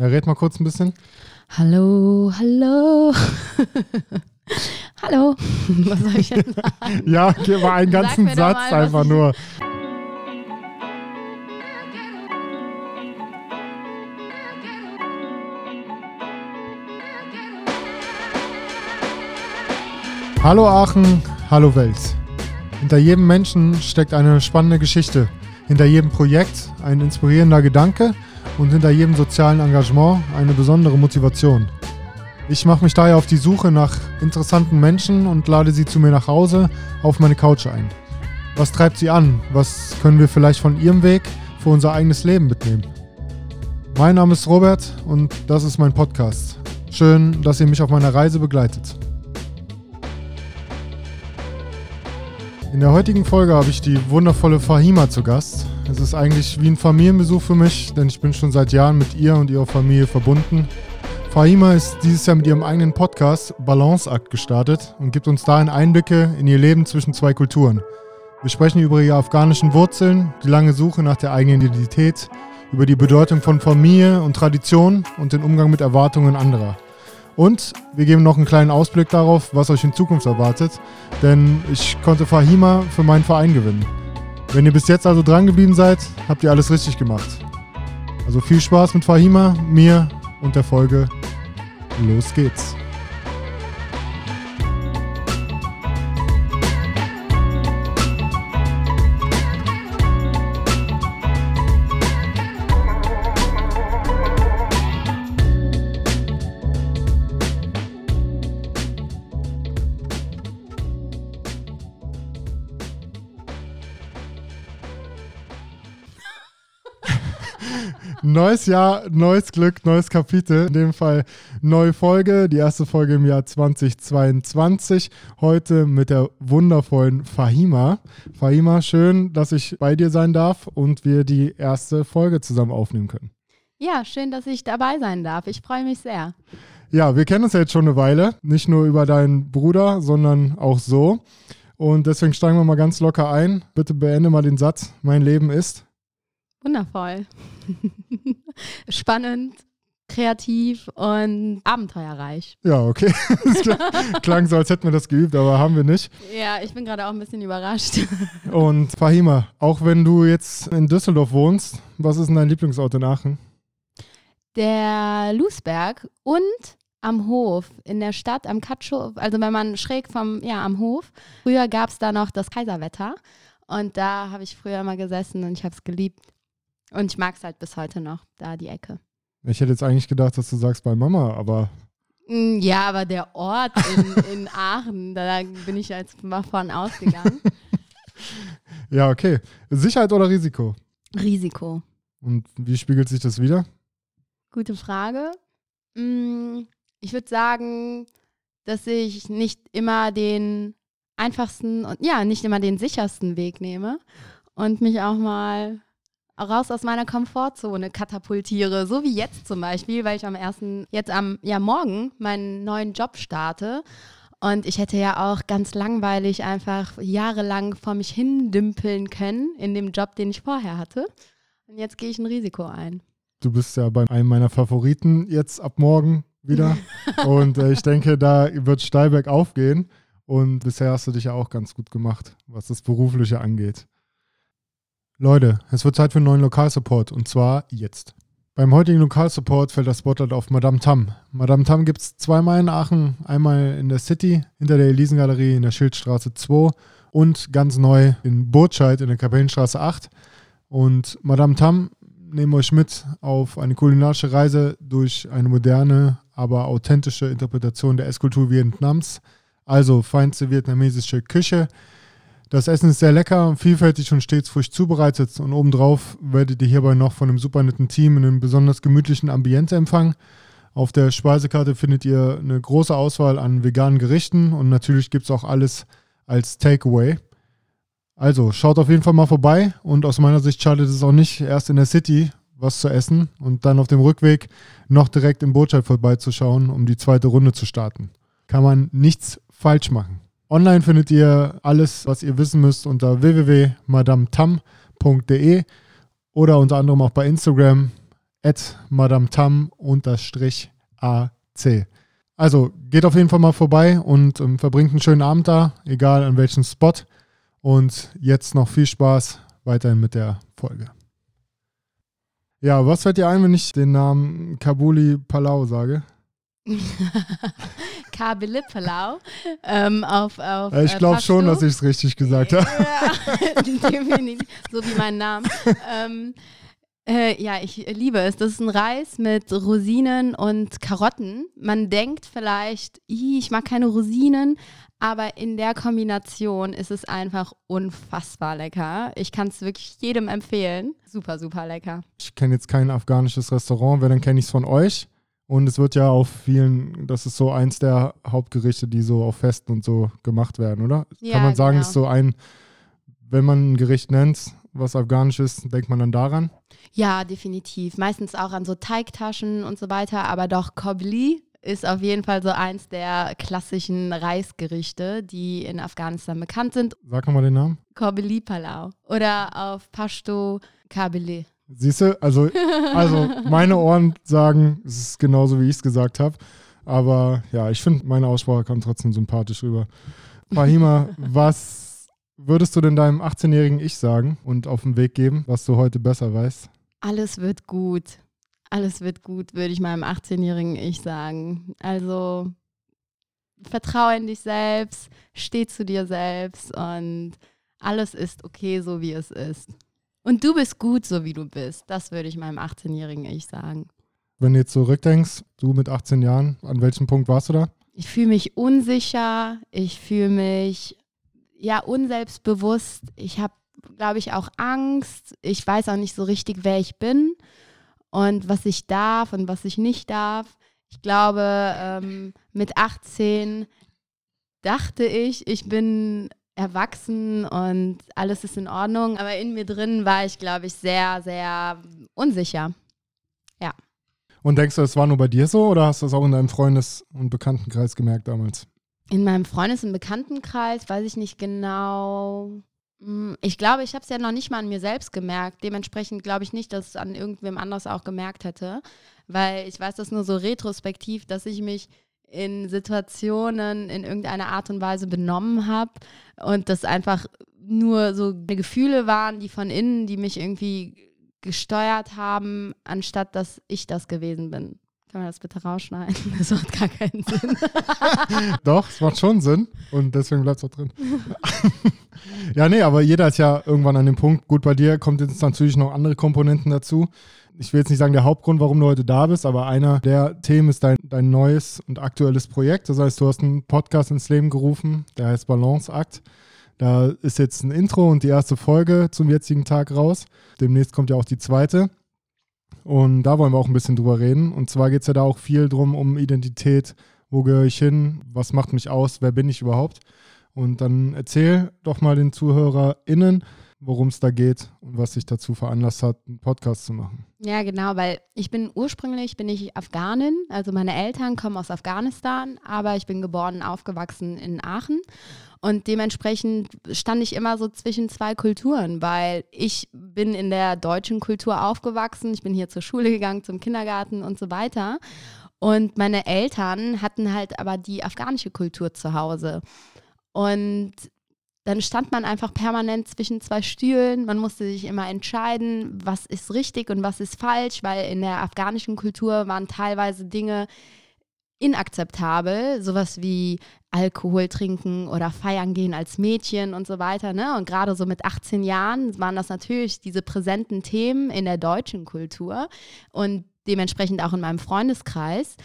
Ja, red mal kurz ein bisschen. Hallo, hallo. hallo. Was soll ich denn sagen? Ja, gib mal einen ganzen Satz mal, einfach nur. Hallo Aachen, hallo Welt. Hinter jedem Menschen steckt eine spannende Geschichte. Hinter jedem Projekt ein inspirierender Gedanke und hinter jedem sozialen Engagement eine besondere Motivation. Ich mache mich daher auf die Suche nach interessanten Menschen und lade sie zu mir nach Hause auf meine Couch ein. Was treibt sie an? Was können wir vielleicht von ihrem Weg für unser eigenes Leben mitnehmen? Mein Name ist Robert und das ist mein Podcast. Schön, dass ihr mich auf meiner Reise begleitet. In der heutigen Folge habe ich die wundervolle Fahima zu Gast. Es ist eigentlich wie ein Familienbesuch für mich, denn ich bin schon seit Jahren mit ihr und ihrer Familie verbunden. Fahima ist dieses Jahr mit ihrem eigenen Podcast Balanceakt gestartet und gibt uns darin Einblicke in ihr Leben zwischen zwei Kulturen. Wir sprechen über ihre afghanischen Wurzeln, die lange Suche nach der eigenen Identität, über die Bedeutung von Familie und Tradition und den Umgang mit Erwartungen anderer. Und wir geben noch einen kleinen Ausblick darauf, was euch in Zukunft erwartet, denn ich konnte Fahima für meinen Verein gewinnen. Wenn ihr bis jetzt also dran geblieben seid, habt ihr alles richtig gemacht. Also viel Spaß mit Fahima, mir und der Folge. Los geht's. Neues Jahr, neues Glück, neues Kapitel. In dem Fall neue Folge, die erste Folge im Jahr 2022. Heute mit der wundervollen Fahima. Fahima, schön, dass ich bei dir sein darf und wir die erste Folge zusammen aufnehmen können. Ja, schön, dass ich dabei sein darf. Ich freue mich sehr. Ja, wir kennen uns ja jetzt schon eine Weile. Nicht nur über deinen Bruder, sondern auch so. Und deswegen steigen wir mal ganz locker ein. Bitte beende mal den Satz. Mein Leben ist. Wundervoll. Spannend, kreativ und abenteuerreich. Ja, okay. Das klang, so, als hätten wir das geübt, aber haben wir nicht. Ja, ich bin gerade auch ein bisschen überrascht. Und Fahima, auch wenn du jetzt in Düsseldorf wohnst, was ist denn dein Lieblingsort in Aachen? Der Lusberg und am Hof in der Stadt, am Katschow, also wenn man schräg vom, ja, am Hof. Früher gab es da noch das Kaiserwetter und da habe ich früher immer gesessen und ich habe es geliebt. Und ich mag es halt bis heute noch, da die Ecke. Ich hätte jetzt eigentlich gedacht, dass du sagst bei Mama, aber Mm, Ja, aber der Ort in, in Aachen, da bin ich jetzt mal von ausgegangen. ja, okay. Sicherheit oder Risiko? Risiko. Und wie spiegelt sich das wieder? Gute Frage. Mm, Ich würde sagen, dass ich nicht immer den einfachsten und ja, nicht immer den sichersten Weg nehme und mich auch mal raus aus meiner Komfortzone katapultiere, so wie jetzt zum Beispiel, weil ich am ersten, jetzt am, ja morgen meinen neuen Job starte und ich hätte ja auch ganz langweilig einfach jahrelang vor mich hin dümpeln können in dem Job, den ich vorher hatte. Und jetzt gehe ich ein Risiko ein. Du bist ja bei einem meiner Favoriten jetzt ab morgen wieder. Und äh, ich denke, da wird steil bergauf gehen. Und bisher hast du dich ja auch ganz gut gemacht, was das Berufliche angeht. Leute, es wird Zeit für einen neuen Lokalsupport und zwar jetzt. Beim heutigen Lokalsupport fällt das Spotlight auf Madame Tam. Madame Tam gibt es zweimal in Aachen, einmal in der City, hinter der Elisengalerie in der Schildstraße 2 und ganz neu in Burtscheid in der Kapellenstraße 8. Und Madame Tam nehmen euch mit auf eine kulinarische Reise durch eine moderne, aber authentische Interpretation der Esskultur Vietnams. Also feinste vietnamesische Küche. Das Essen ist sehr lecker, vielfältig und stets frisch zubereitet und obendrauf werdet ihr hierbei noch von einem super netten Team in einem besonders gemütlichen Ambiente empfangen. Auf der Speisekarte findet ihr eine große Auswahl an veganen Gerichten und natürlich gibt es auch alles als Takeaway. Also schaut auf jeden Fall mal vorbei und aus meiner Sicht schadet es auch nicht, erst in der City was zu essen und dann auf dem Rückweg noch direkt in Botschaft vorbeizuschauen, um die zweite Runde zu starten. Kann man nichts falsch machen. Online findet ihr alles, was ihr wissen müsst unter www.madametam.de oder unter anderem auch bei Instagram at madamtam-ac. Also geht auf jeden Fall mal vorbei und ähm, verbringt einen schönen Abend da, egal an welchem Spot. Und jetzt noch viel Spaß weiterhin mit der Folge. Ja, was fällt dir ein, wenn ich den Namen Kabuli Palau sage? Kabele Palau. Ähm, auf, auf, ich glaube äh, schon, dass ich es richtig gesagt habe. so wie mein Name. ähm, äh, ja, ich liebe es. Das ist ein Reis mit Rosinen und Karotten. Man denkt vielleicht, ich mag keine Rosinen, aber in der Kombination ist es einfach unfassbar lecker. Ich kann es wirklich jedem empfehlen. Super, super lecker. Ich kenne jetzt kein afghanisches Restaurant, wenn dann kenne ich es von euch. Und es wird ja auf vielen, das ist so eins der Hauptgerichte, die so auf Festen und so gemacht werden, oder? Ja, Kann man sagen, genau. ist so ein, wenn man ein Gericht nennt, was afghanisch ist, denkt man dann daran? Ja, definitiv. Meistens auch an so Teigtaschen und so weiter, aber doch Kobli ist auf jeden Fall so eins der klassischen Reisgerichte, die in Afghanistan bekannt sind. Sag nochmal den Namen. Kobili Palau oder auf Pashto Kabili. Siehst du, also, also meine Ohren sagen, es ist genauso, wie ich es gesagt habe. Aber ja, ich finde, meine Aussprache kam trotzdem sympathisch rüber. Fahima, was würdest du denn deinem 18-jährigen Ich sagen und auf den Weg geben, was du heute besser weißt? Alles wird gut alles wird gut, würde ich meinem 18-jährigen Ich sagen. Also vertraue in dich selbst, steh zu dir selbst und alles ist okay, so wie es ist. Und du bist gut, so wie du bist. Das würde ich meinem 18-jährigen Ich sagen. Wenn du jetzt zurückdenkst, du mit 18 Jahren, an welchem Punkt warst du da? Ich fühle mich unsicher, ich fühle mich ja unselbstbewusst. Ich habe, glaube ich, auch Angst. Ich weiß auch nicht so richtig, wer ich bin und was ich darf und was ich nicht darf. Ich glaube, ähm, mit 18 dachte ich, ich bin erwachsen und alles ist in Ordnung. Aber in mir drin war ich, glaube ich, sehr, sehr unsicher. Ja. Und denkst du, es war nur bei dir so oder hast du das auch in deinem Freundes- und Bekanntenkreis gemerkt damals? In meinem Freundes- und Bekanntenkreis weiß ich nicht genau. Mm, ich glaube, ich habe es ja noch nicht mal an mir selbst gemerkt. Dementsprechend glaube ich nicht, dass es an irgendwem anders auch gemerkt hätte, weil ich weiß das nur so retrospektiv, dass ich mich in Situationen in irgendeiner Art und Weise benommen habe und das einfach nur so Gefühle waren, die von innen, die mich irgendwie gesteuert haben, anstatt dass ich das gewesen bin. Kann man das bitte rausschneiden? Das macht gar keinen Sinn. Doch, es macht schon Sinn und deswegen bleibt es auch drin. ja, nee, aber jeder ist ja irgendwann an dem Punkt. Gut, bei dir kommt jetzt natürlich noch andere Komponenten dazu. Ich will jetzt nicht sagen der Hauptgrund, warum du heute da bist, aber einer der Themen ist dein, dein neues und aktuelles Projekt. Das heißt, du hast einen Podcast ins Leben gerufen, der heißt Balanceakt. Da ist jetzt ein Intro und die erste Folge zum jetzigen Tag raus. Demnächst kommt ja auch die zweite. Und da wollen wir auch ein bisschen drüber reden. Und zwar geht es ja da auch viel drum um Identität. Wo gehöre ich hin? Was macht mich aus? Wer bin ich überhaupt? Und dann erzähl doch mal den ZuhörerInnen, worum es da geht und was sich dazu veranlasst hat, einen Podcast zu machen. Ja, genau, weil ich bin ursprünglich bin ich Afghanin, also meine Eltern kommen aus Afghanistan, aber ich bin geboren und aufgewachsen in Aachen und dementsprechend stand ich immer so zwischen zwei Kulturen, weil ich bin in der deutschen Kultur aufgewachsen, ich bin hier zur Schule gegangen, zum Kindergarten und so weiter. Und meine Eltern hatten halt aber die afghanische Kultur zu Hause. Und dann stand man einfach permanent zwischen zwei Stühlen. Man musste sich immer entscheiden, was ist richtig und was ist falsch, weil in der afghanischen Kultur waren teilweise Dinge inakzeptabel, sowas wie Alkohol trinken oder feiern gehen als Mädchen und so weiter. Ne? Und gerade so mit 18 Jahren waren das natürlich diese präsenten Themen in der deutschen Kultur und dementsprechend auch in meinem Freundeskreis.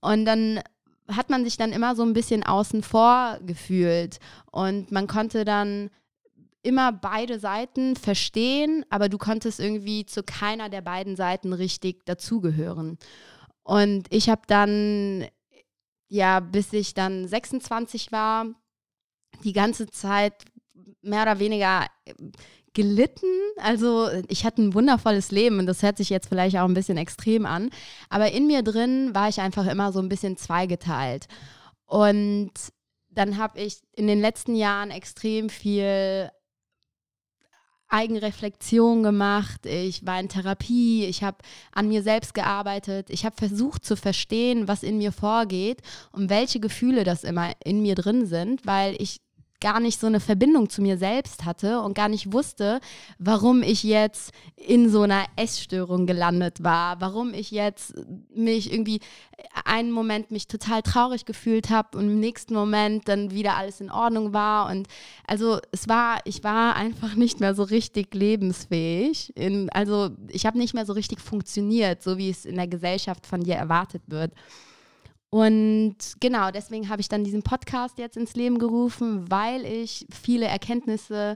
Und dann hat man sich dann immer so ein bisschen außen vor gefühlt und man konnte dann immer beide Seiten verstehen, aber du konntest irgendwie zu keiner der beiden Seiten richtig dazugehören. Und ich habe dann, ja, bis ich dann 26 war, die ganze Zeit mehr oder weniger gelitten. Also ich hatte ein wundervolles Leben und das hört sich jetzt vielleicht auch ein bisschen extrem an. Aber in mir drin war ich einfach immer so ein bisschen zweigeteilt. Und dann habe ich in den letzten Jahren extrem viel Eigenreflexion gemacht, ich war in Therapie, ich habe an mir selbst gearbeitet, ich habe versucht zu verstehen, was in mir vorgeht und welche Gefühle das immer in mir drin sind, weil ich gar nicht so eine Verbindung zu mir selbst hatte und gar nicht wusste, warum ich jetzt in so einer Essstörung gelandet war, warum ich jetzt mich irgendwie einen Moment mich total traurig gefühlt habe und im nächsten Moment dann wieder alles in Ordnung war und also es war, ich war einfach nicht mehr so richtig lebensfähig. In, also ich habe nicht mehr so richtig funktioniert, so wie es in der Gesellschaft von dir erwartet wird. Und genau, deswegen habe ich dann diesen Podcast jetzt ins Leben gerufen, weil ich viele Erkenntnisse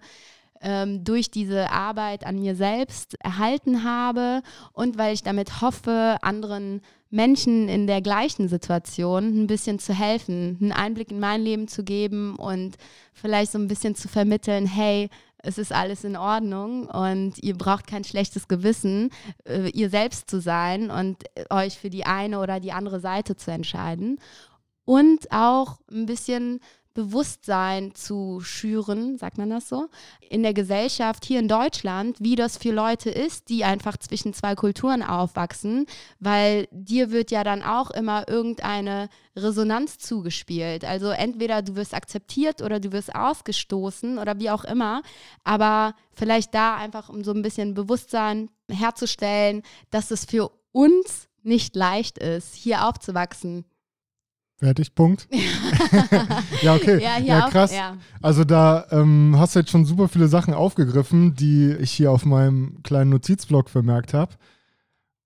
ähm, durch diese Arbeit an mir selbst erhalten habe und weil ich damit hoffe, anderen Menschen in der gleichen Situation ein bisschen zu helfen, einen Einblick in mein Leben zu geben und vielleicht so ein bisschen zu vermitteln, hey, es ist alles in Ordnung und ihr braucht kein schlechtes Gewissen, äh, ihr selbst zu sein und euch für die eine oder die andere Seite zu entscheiden. Und auch ein bisschen Bewusstsein zu schüren, sagt man das so, in der Gesellschaft hier in Deutschland, wie das für Leute ist, die einfach zwischen zwei Kulturen aufwachsen, weil dir wird ja dann auch immer irgendeine Resonanz zugespielt. Also entweder du wirst akzeptiert oder du wirst ausgestoßen oder wie auch immer, aber vielleicht da einfach um so ein bisschen Bewusstsein herzustellen, dass es für uns nicht leicht ist, hier aufzuwachsen. Fertig, Punkt. ja, okay. Ja, ja krass. Auch, ja. Also da ähm, hast du jetzt schon super viele Sachen aufgegriffen, die ich hier auf meinem kleinen Notizblock vermerkt habe.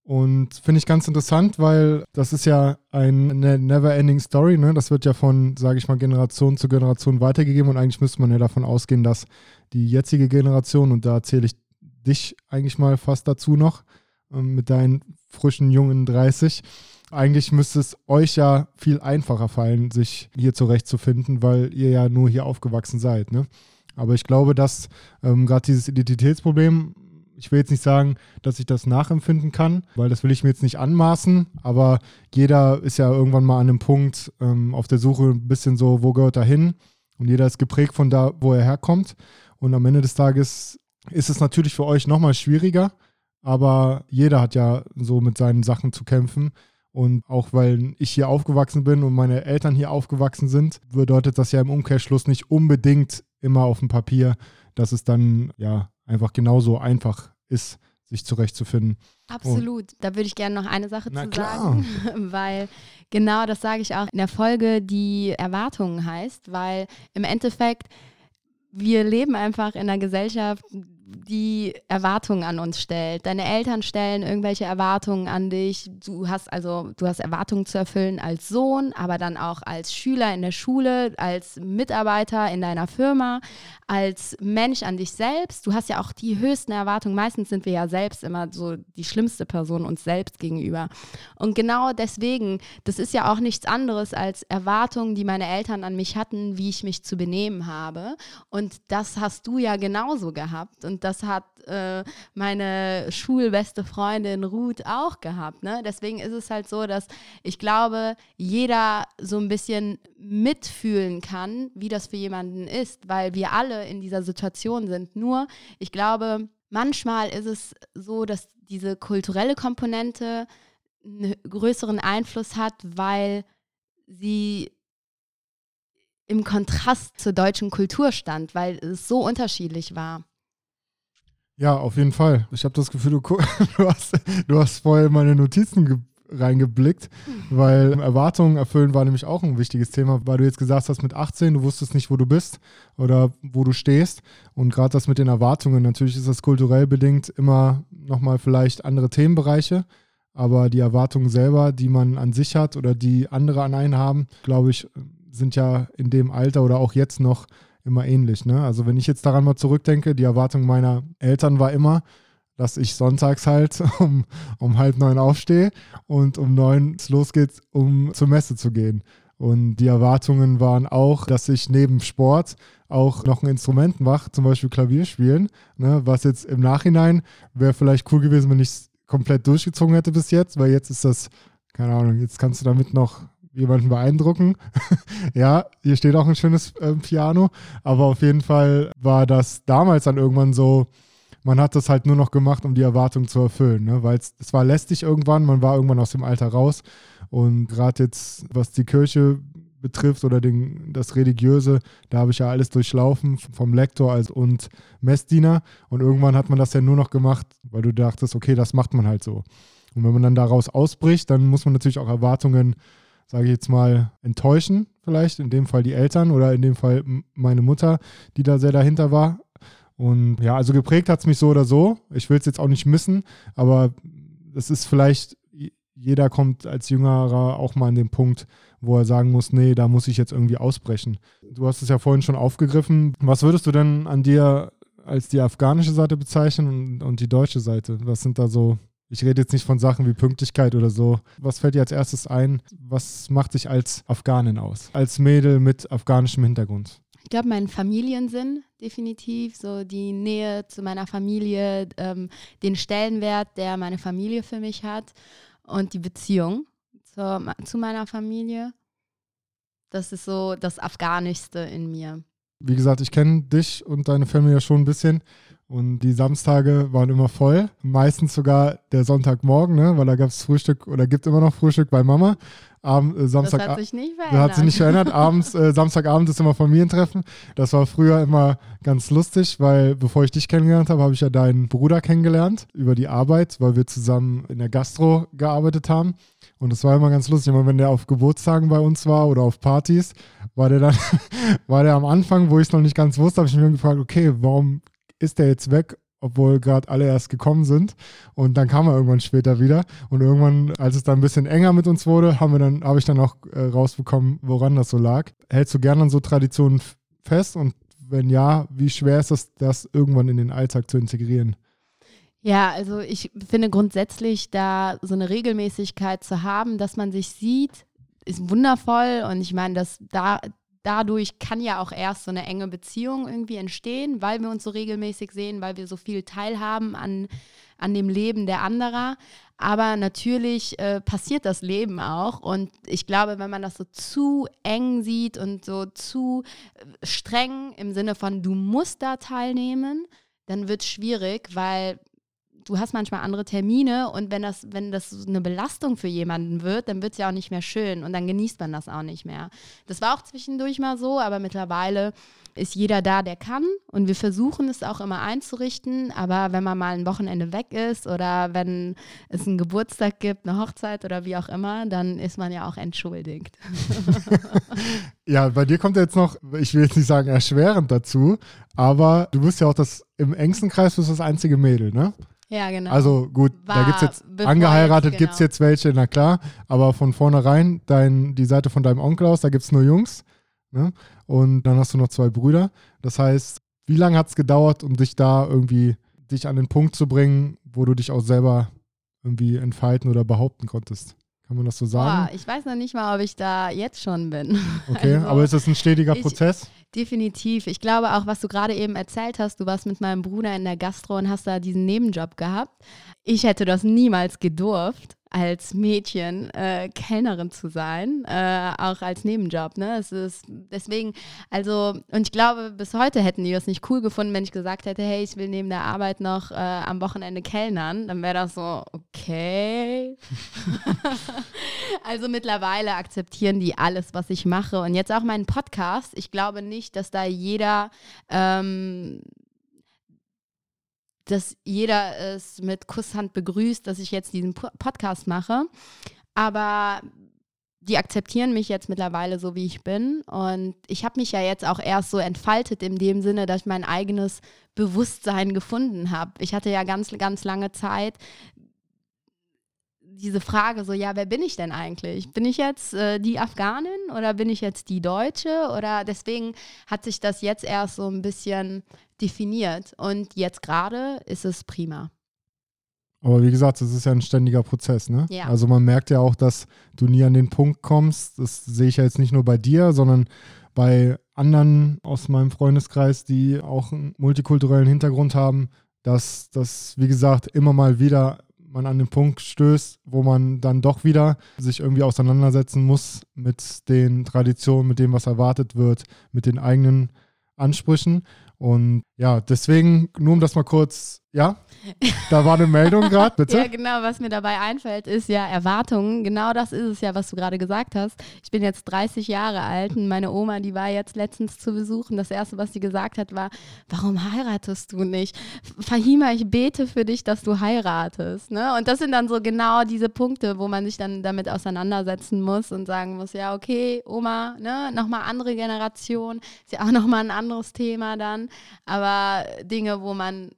Und finde ich ganz interessant, weil das ist ja eine never-ending Story. Ne? Das wird ja von, sage ich mal, Generation zu Generation weitergegeben. Und eigentlich müsste man ja davon ausgehen, dass die jetzige Generation, und da zähle ich dich eigentlich mal fast dazu noch, ähm, mit deinen frischen jungen 30, eigentlich müsste es euch ja viel einfacher fallen, sich hier zurechtzufinden, weil ihr ja nur hier aufgewachsen seid. Ne? Aber ich glaube, dass ähm, gerade dieses Identitätsproblem, ich will jetzt nicht sagen, dass ich das nachempfinden kann, weil das will ich mir jetzt nicht anmaßen, aber jeder ist ja irgendwann mal an einem Punkt ähm, auf der Suche ein bisschen so, wo gehört er hin? Und jeder ist geprägt von da, wo er herkommt. Und am Ende des Tages ist es natürlich für euch nochmal schwieriger, aber jeder hat ja so mit seinen Sachen zu kämpfen. Und auch weil ich hier aufgewachsen bin und meine Eltern hier aufgewachsen sind, bedeutet das ja im Umkehrschluss nicht unbedingt immer auf dem Papier, dass es dann ja einfach genauso einfach ist, sich zurechtzufinden. Absolut. Und da würde ich gerne noch eine Sache zu klar. sagen, weil genau das sage ich auch in der Folge, die Erwartungen heißt, weil im Endeffekt wir leben einfach in einer Gesellschaft, die Erwartungen an uns stellt. Deine Eltern stellen irgendwelche Erwartungen an dich. Du hast also, du hast Erwartungen zu erfüllen als Sohn, aber dann auch als Schüler in der Schule, als Mitarbeiter in deiner Firma, als Mensch an dich selbst. Du hast ja auch die höchsten Erwartungen. Meistens sind wir ja selbst immer so die schlimmste Person uns selbst gegenüber. Und genau deswegen, das ist ja auch nichts anderes als Erwartungen, die meine Eltern an mich hatten, wie ich mich zu benehmen habe. Und das hast du ja genauso gehabt. Und das hat äh, meine schulbeste Freundin Ruth auch gehabt. Ne? Deswegen ist es halt so, dass ich glaube, jeder so ein bisschen mitfühlen kann, wie das für jemanden ist, weil wir alle in dieser Situation sind. Nur, ich glaube, manchmal ist es so, dass diese kulturelle Komponente einen größeren Einfluss hat, weil sie im Kontrast zur deutschen Kultur stand, weil es so unterschiedlich war. Ja, auf jeden Fall. Ich habe das Gefühl, du, du, hast, du hast vorher meine Notizen reingeblickt, weil Erwartungen erfüllen war nämlich auch ein wichtiges Thema, weil du jetzt gesagt hast, mit 18, du wusstest nicht, wo du bist oder wo du stehst. Und gerade das mit den Erwartungen, natürlich ist das kulturell bedingt immer nochmal vielleicht andere Themenbereiche, aber die Erwartungen selber, die man an sich hat oder die andere an einen haben, glaube ich, sind ja in dem Alter oder auch jetzt noch immer ähnlich. Ne? Also wenn ich jetzt daran mal zurückdenke, die Erwartung meiner Eltern war immer, dass ich sonntags halt um, um halb neun aufstehe und um neun es losgeht, um zur Messe zu gehen. Und die Erwartungen waren auch, dass ich neben Sport auch noch ein Instrument mache, zum Beispiel Klavier spielen. Ne? Was jetzt im Nachhinein wäre vielleicht cool gewesen, wenn ich es komplett durchgezogen hätte bis jetzt, weil jetzt ist das, keine Ahnung, jetzt kannst du damit noch jemanden beeindrucken. ja, hier steht auch ein schönes äh, Piano, aber auf jeden Fall war das damals dann irgendwann so, man hat das halt nur noch gemacht, um die Erwartung zu erfüllen, ne? weil es war lästig irgendwann, man war irgendwann aus dem Alter raus und gerade jetzt, was die Kirche betrifft oder den, das Religiöse, da habe ich ja alles durchlaufen vom Lektor als und Messdiener und irgendwann hat man das ja nur noch gemacht, weil du dachtest, okay, das macht man halt so. Und wenn man dann daraus ausbricht, dann muss man natürlich auch Erwartungen, sage ich jetzt mal, enttäuschen, vielleicht, in dem Fall die Eltern oder in dem Fall meine Mutter, die da sehr dahinter war. Und ja, also geprägt hat es mich so oder so. Ich will es jetzt auch nicht missen, aber es ist vielleicht, jeder kommt als Jüngerer auch mal an den Punkt, wo er sagen muss, nee, da muss ich jetzt irgendwie ausbrechen. Du hast es ja vorhin schon aufgegriffen. Was würdest du denn an dir als die afghanische Seite bezeichnen und, und die deutsche Seite? Was sind da so ich rede jetzt nicht von Sachen wie Pünktlichkeit oder so. Was fällt dir als erstes ein? Was macht dich als Afghanin aus? Als Mädel mit afghanischem Hintergrund? Ich glaube, mein Familiensinn definitiv, so die Nähe zu meiner Familie, ähm, den Stellenwert, der meine Familie für mich hat und die Beziehung zu, zu meiner Familie. Das ist so das Afghanischste in mir. Wie gesagt, ich kenne dich und deine Familie schon ein bisschen. Und die Samstage waren immer voll. Meistens sogar der Sonntagmorgen, ne? weil da gab es Frühstück oder gibt immer noch Frühstück bei Mama. Abend, äh, Samstag, das hat sich nicht verändert. Hat sich nicht verändert. Abends, äh, Samstagabend ist immer Familientreffen. Das war früher immer ganz lustig, weil bevor ich dich kennengelernt habe, habe ich ja deinen Bruder kennengelernt über die Arbeit, weil wir zusammen in der Gastro gearbeitet haben. Und das war immer ganz lustig. Immer wenn der auf Geburtstagen bei uns war oder auf Partys, war der dann, war der am Anfang, wo ich es noch nicht ganz wusste, habe ich mich gefragt, okay, warum ist der jetzt weg obwohl gerade alle erst gekommen sind. Und dann kam er irgendwann später wieder. Und irgendwann, als es dann ein bisschen enger mit uns wurde, haben wir dann, habe ich dann auch äh, rausbekommen, woran das so lag. Hältst du gerne an so Traditionen fest? Und wenn ja, wie schwer ist es, das irgendwann in den Alltag zu integrieren? Ja, also ich finde grundsätzlich, da so eine Regelmäßigkeit zu haben, dass man sich sieht, ist wundervoll. Und ich meine, dass da dadurch kann ja auch erst so eine enge Beziehung irgendwie entstehen, weil wir uns so regelmäßig sehen, weil wir so viel teilhaben an, an dem Leben der anderer. Aber natürlich äh, passiert das Leben auch. Und ich glaube, wenn man das so zu eng sieht und so zu äh, streng im Sinne von, du musst da teilnehmen, dann wird es schwierig, weil du hast manchmal andere Termine und wenn das, wenn das eine Belastung für jemanden wird, dann wird es ja auch nicht mehr schön und dann genießt man das auch nicht mehr. Das war auch zwischendurch mal so, aber mittlerweile ist jeder da, der kann und wir versuchen es auch immer einzurichten, aber wenn man mal ein Wochenende weg ist oder wenn es einen Geburtstag gibt, eine Hochzeit oder wie auch immer, dann ist man ja auch entschuldigt. ja, bei dir kommt jetzt noch, ich will jetzt nicht sagen erschwerend dazu, aber du bist ja auch das im engsten Kreis bist das einzige Mädel, ne? Ja, genau. Also gut, War da gibt es jetzt befreut, angeheiratet, genau. gibt es jetzt welche, na klar, aber von vornherein, dein, die Seite von deinem Onkel aus, da gibt es nur Jungs. Ne? Und dann hast du noch zwei Brüder. Das heißt, wie lange hat es gedauert, um dich da irgendwie, dich an den Punkt zu bringen, wo du dich auch selber irgendwie entfalten oder behaupten konntest? Kann man das so sagen? Boah, ich weiß noch nicht mal, ob ich da jetzt schon bin. Okay, also, aber ist das ein stetiger ich, Prozess? Definitiv. Ich glaube auch, was du gerade eben erzählt hast, du warst mit meinem Bruder in der Gastro und hast da diesen Nebenjob gehabt. Ich hätte das niemals gedurft als Mädchen äh, Kellnerin zu sein, äh, auch als Nebenjob. Ne? Es ist deswegen, also, und ich glaube, bis heute hätten die das nicht cool gefunden, wenn ich gesagt hätte, hey, ich will neben der Arbeit noch äh, am Wochenende kellnern. Dann wäre das so, okay. also mittlerweile akzeptieren die alles, was ich mache. Und jetzt auch meinen Podcast. Ich glaube nicht, dass da jeder ähm, dass jeder es mit Kusshand begrüßt, dass ich jetzt diesen Podcast mache. Aber die akzeptieren mich jetzt mittlerweile so, wie ich bin. Und ich habe mich ja jetzt auch erst so entfaltet in dem Sinne, dass ich mein eigenes Bewusstsein gefunden habe. Ich hatte ja ganz, ganz lange Zeit diese Frage so, ja, wer bin ich denn eigentlich? Bin ich jetzt äh, die Afghanin oder bin ich jetzt die Deutsche? Oder deswegen hat sich das jetzt erst so ein bisschen definiert. Und jetzt gerade ist es prima. Aber wie gesagt, es ist ja ein ständiger Prozess, ne? Ja. Also man merkt ja auch, dass du nie an den Punkt kommst. Das sehe ich ja jetzt nicht nur bei dir, sondern bei anderen aus meinem Freundeskreis, die auch einen multikulturellen Hintergrund haben, dass das, wie gesagt, immer mal wieder man an den Punkt stößt, wo man dann doch wieder sich irgendwie auseinandersetzen muss mit den Traditionen, mit dem, was erwartet wird, mit den eigenen Ansprüchen. Und ja, deswegen, nur um das mal kurz Ja, da war eine Meldung gerade, bitte. Ja, genau, was mir dabei einfällt, ist ja Erwartungen. Genau das ist es ja, was du gerade gesagt hast. Ich bin jetzt 30 Jahre alt und meine Oma, die war jetzt letztens zu besuchen. Das Erste, was sie gesagt hat, war, warum heiratest du nicht? Fahima, ich bete für dich, dass du heiratest. Ne? Und das sind dann so genau diese Punkte, wo man sich dann damit auseinandersetzen muss und sagen muss, ja, okay, Oma, ne, nochmal andere Generation, ist ja auch nochmal ein anderes Thema dann. Aber Dinge, wo man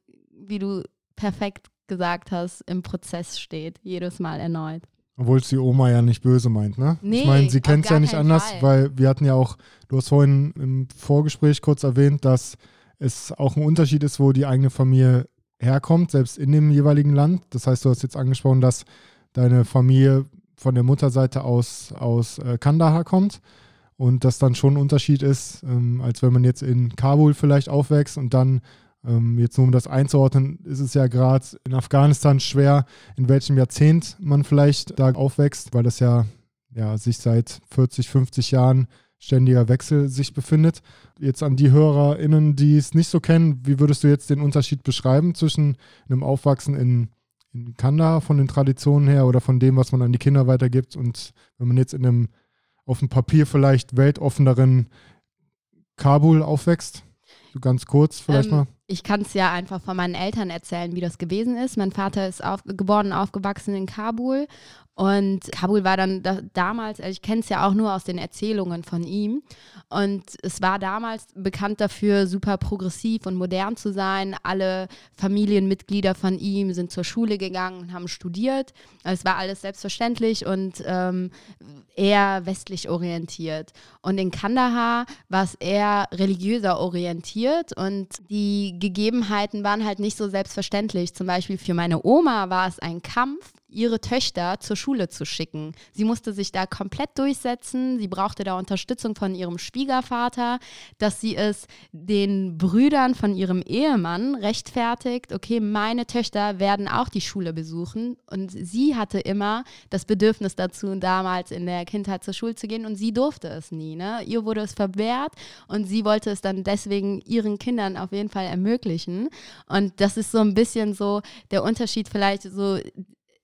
wie du perfekt gesagt hast, im Prozess steht, jedes Mal erneut. Obwohl es die Oma ja nicht böse meint, ne? Nee, ich meine, sie kennt es ja nicht anders, Fall. weil wir hatten ja auch, du hast vorhin im Vorgespräch kurz erwähnt, dass es auch ein Unterschied ist, wo die eigene Familie herkommt, selbst in dem jeweiligen Land. Das heißt, du hast jetzt angesprochen, dass deine Familie von der Mutterseite aus, aus äh, Kandahar kommt und das dann schon ein Unterschied ist, ähm, als wenn man jetzt in Kabul vielleicht aufwächst und dann jetzt nur um das einzuordnen, ist es ja gerade in Afghanistan schwer, in welchem Jahrzehnt man vielleicht da aufwächst, weil das ja, ja sich seit 40, 50 Jahren ständiger Wechsel sich befindet. Jetzt an die HörerInnen, die es nicht so kennen, wie würdest du jetzt den Unterschied beschreiben zwischen einem Aufwachsen in, in Kandahar von den Traditionen her oder von dem, was man an die Kinder weitergibt und wenn man jetzt in einem auf dem Papier vielleicht weltoffeneren Kabul aufwächst? So ganz kurz vielleicht Ähm, mal. Ich kann es ja einfach von meinen Eltern erzählen, wie das gewesen ist. Mein Vater ist auf, geboren und aufgewachsen in Kabul. Und Kabul war dann da, damals, also ich kenne es ja auch nur aus den Erzählungen von ihm. Und es war damals bekannt dafür, super progressiv und modern zu sein. Alle Familienmitglieder von ihm sind zur Schule gegangen und haben studiert. Also es war alles selbstverständlich und ähm, eher westlich orientiert. Und in Kandahar war es eher religiöser orientiert und die Gegebenheiten waren halt nicht so selbstverständlich. Zum Beispiel für meine Oma war es ein Kampf, ihre Töchter zur Schule zu schicken. Sie musste sich da komplett durchsetzen. Sie brauchte da Unterstützung von ihrem Schwiegervater, dass sie es den Brüdern von ihrem Ehemann rechtfertigt, okay, meine Töchter werden auch die Schule besuchen. Und sie hatte immer das Bedürfnis dazu, damals in der Kindheit zur Schule zu gehen und sie durfte es nie. Ne? Ihr wurde es verwehrt und sie wollte es dann deswegen ihren Kindern auf jeden Fall ermöglichen. Und das ist so ein bisschen so der Unterschied vielleicht so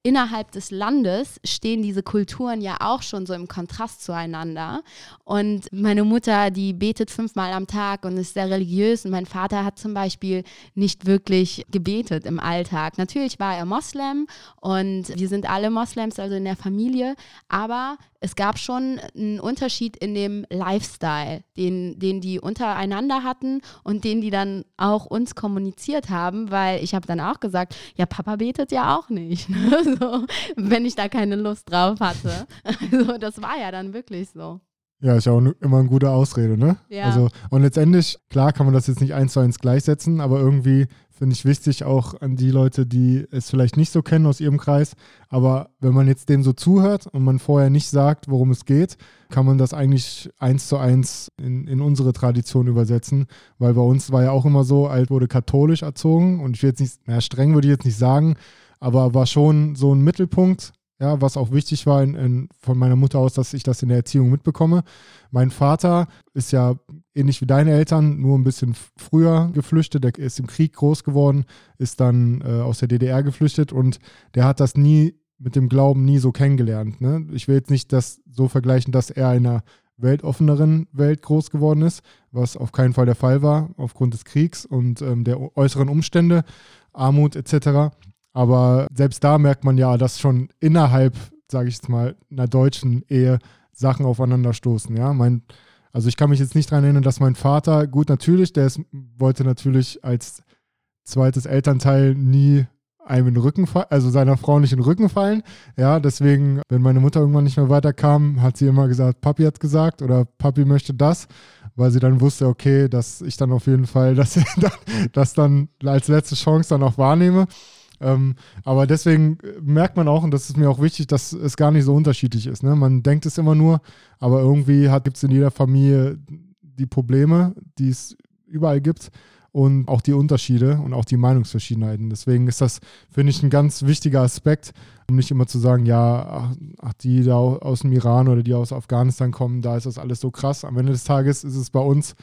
innerhalb des Landes stehen diese Kulturen ja auch schon so im Kontrast zueinander. Und meine Mutter, die betet fünfmal am Tag und ist sehr religiös. Und mein Vater hat zum Beispiel nicht wirklich gebetet im Alltag. Natürlich war er Moslem und wir sind alle Moslems, also in der Familie. Aber es gab schon einen Unterschied in dem Lifestyle, den, den die untereinander hatten und den die dann auch uns kommuniziert haben, weil ich habe dann auch gesagt, ja, Papa betet ja auch nicht, ne? So, wenn ich da keine Lust drauf hatte. Also das war ja dann wirklich so. Ja, ist ja auch immer eine gute Ausrede, ne? Ja. Also, und letztendlich, klar kann man das jetzt nicht eins zu eins gleichsetzen, aber irgendwie finde ich wichtig auch an die Leute, die es vielleicht nicht so kennen aus ihrem Kreis. Aber wenn man jetzt dem so zuhört und man vorher nicht sagt, worum es geht, kann man das eigentlich eins zu eins in, in unsere Tradition übersetzen. Weil bei uns war ja auch immer so, alt wurde katholisch erzogen und ich will jetzt nicht, naja, streng würde ich jetzt nicht sagen, aber war schon so ein Mittelpunkt ja, was auch wichtig war in, in, von meiner Mutter aus, dass ich das in der Erziehung mitbekomme. Mein Vater ist ja ähnlich wie deine Eltern, nur ein bisschen früher geflüchtet. Der ist im Krieg groß geworden, ist dann äh, aus der DDR geflüchtet und der hat das nie mit dem Glauben nie so kennengelernt. Ne? Ich will jetzt nicht das so vergleichen, dass er in einer weltoffeneren Welt groß geworden ist, was auf keinen Fall der Fall war, aufgrund des Kriegs und ähm, der äußeren Umstände, Armut etc. Aber selbst da merkt man ja, dass schon innerhalb, sage ich jetzt mal, einer deutschen Ehe Sachen aufeinander stoßen. Ja, mein, also ich kann mich jetzt nicht daran erinnern, dass mein Vater, gut, natürlich, der ist, wollte natürlich als zweites Elternteil nie einem in den Rücken fallen, also seiner Frau nicht in den Rücken fallen. Ja, deswegen, wenn meine Mutter irgendwann nicht mehr weiterkam, hat sie immer gesagt, Papi hat gesagt oder Papi möchte das, weil sie dann wusste, okay, dass ich dann auf jeden Fall das, das dann als letzte Chance dann auch wahrnehme. Ähm, aber deswegen merkt man auch, und das ist mir auch wichtig, dass es gar nicht so unterschiedlich ist. Ne? Man denkt es immer nur, aber irgendwie gibt es in jeder Familie die Probleme, die es überall gibt und auch die Unterschiede und auch die Meinungsverschiedenheiten. Deswegen ist das, finde ich, ein ganz wichtiger Aspekt, um nicht immer zu sagen, ja, ach, die da aus dem Iran oder die aus Afghanistan kommen, da ist das alles so krass. Am Ende des Tages ist es bei uns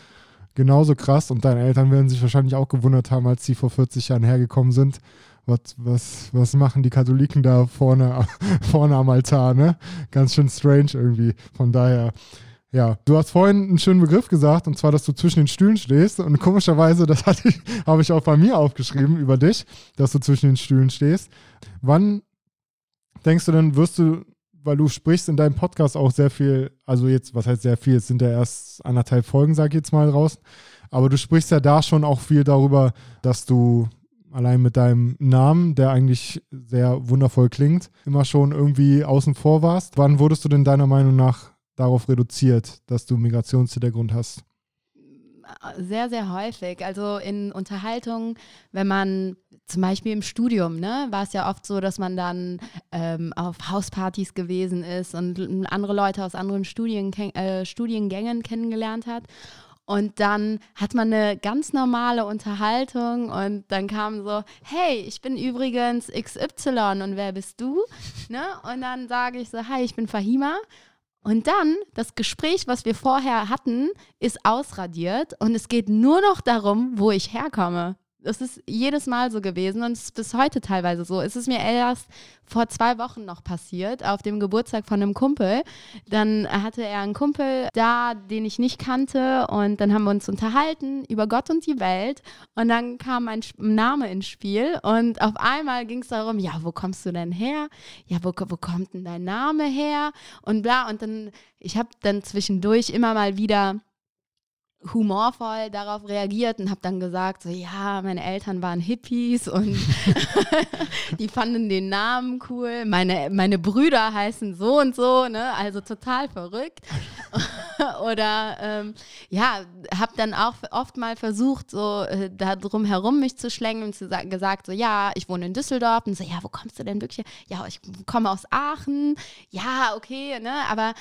genauso krass und deine Eltern werden sich wahrscheinlich auch gewundert haben, als sie vor 40 Jahren hergekommen sind. Was, was, was machen die Katholiken da vorne, vorne am Altar, ne? Ganz schön strange irgendwie. Von daher, ja, du hast vorhin einen schönen Begriff gesagt, und zwar, dass du zwischen den Stühlen stehst. Und komischerweise, das ich, habe ich auch bei mir aufgeschrieben über dich, dass du zwischen den Stühlen stehst. Wann denkst du denn, wirst du, weil du sprichst in deinem Podcast auch sehr viel, also jetzt, was heißt sehr viel, es sind ja erst anderthalb Folgen, sag ich jetzt mal draußen, aber du sprichst ja da schon auch viel darüber, dass du allein mit deinem Namen, der eigentlich sehr wundervoll klingt, immer schon irgendwie außen vor warst. Wann wurdest du denn deiner Meinung nach darauf reduziert, dass du Migrationshintergrund hast? Sehr, sehr häufig. Also in Unterhaltungen, wenn man zum Beispiel im Studium, ne, war es ja oft so, dass man dann ähm, auf Hauspartys gewesen ist und andere Leute aus anderen Studien, äh, Studiengängen kennengelernt hat. Und dann hat man eine ganz normale Unterhaltung und dann kam so, hey, ich bin übrigens XY und wer bist du? Ne? Und dann sage ich so, hi, ich bin Fahima. Und dann, das Gespräch, was wir vorher hatten, ist ausradiert und es geht nur noch darum, wo ich herkomme. Das ist jedes Mal so gewesen und es ist bis heute teilweise so. Es ist mir erst vor zwei Wochen noch passiert, auf dem Geburtstag von einem Kumpel. Dann hatte er einen Kumpel da, den ich nicht kannte und dann haben wir uns unterhalten über Gott und die Welt und dann kam mein Name ins Spiel und auf einmal ging es darum, ja, wo kommst du denn her? Ja, wo, wo kommt denn dein Name her? Und bla und dann, ich habe dann zwischendurch immer mal wieder humorvoll darauf reagiert und habe dann gesagt, so ja, meine Eltern waren Hippies und die fanden den Namen cool. Meine, meine Brüder heißen so und so, ne? Also total verrückt. Oder ähm, ja, habe dann auch oft mal versucht, so äh, da herum mich zu schlängen und zu gesagt, so ja, ich wohne in Düsseldorf und so, ja, wo kommst du denn wirklich? Ja, ich komme aus Aachen. Ja, okay, ne? Aber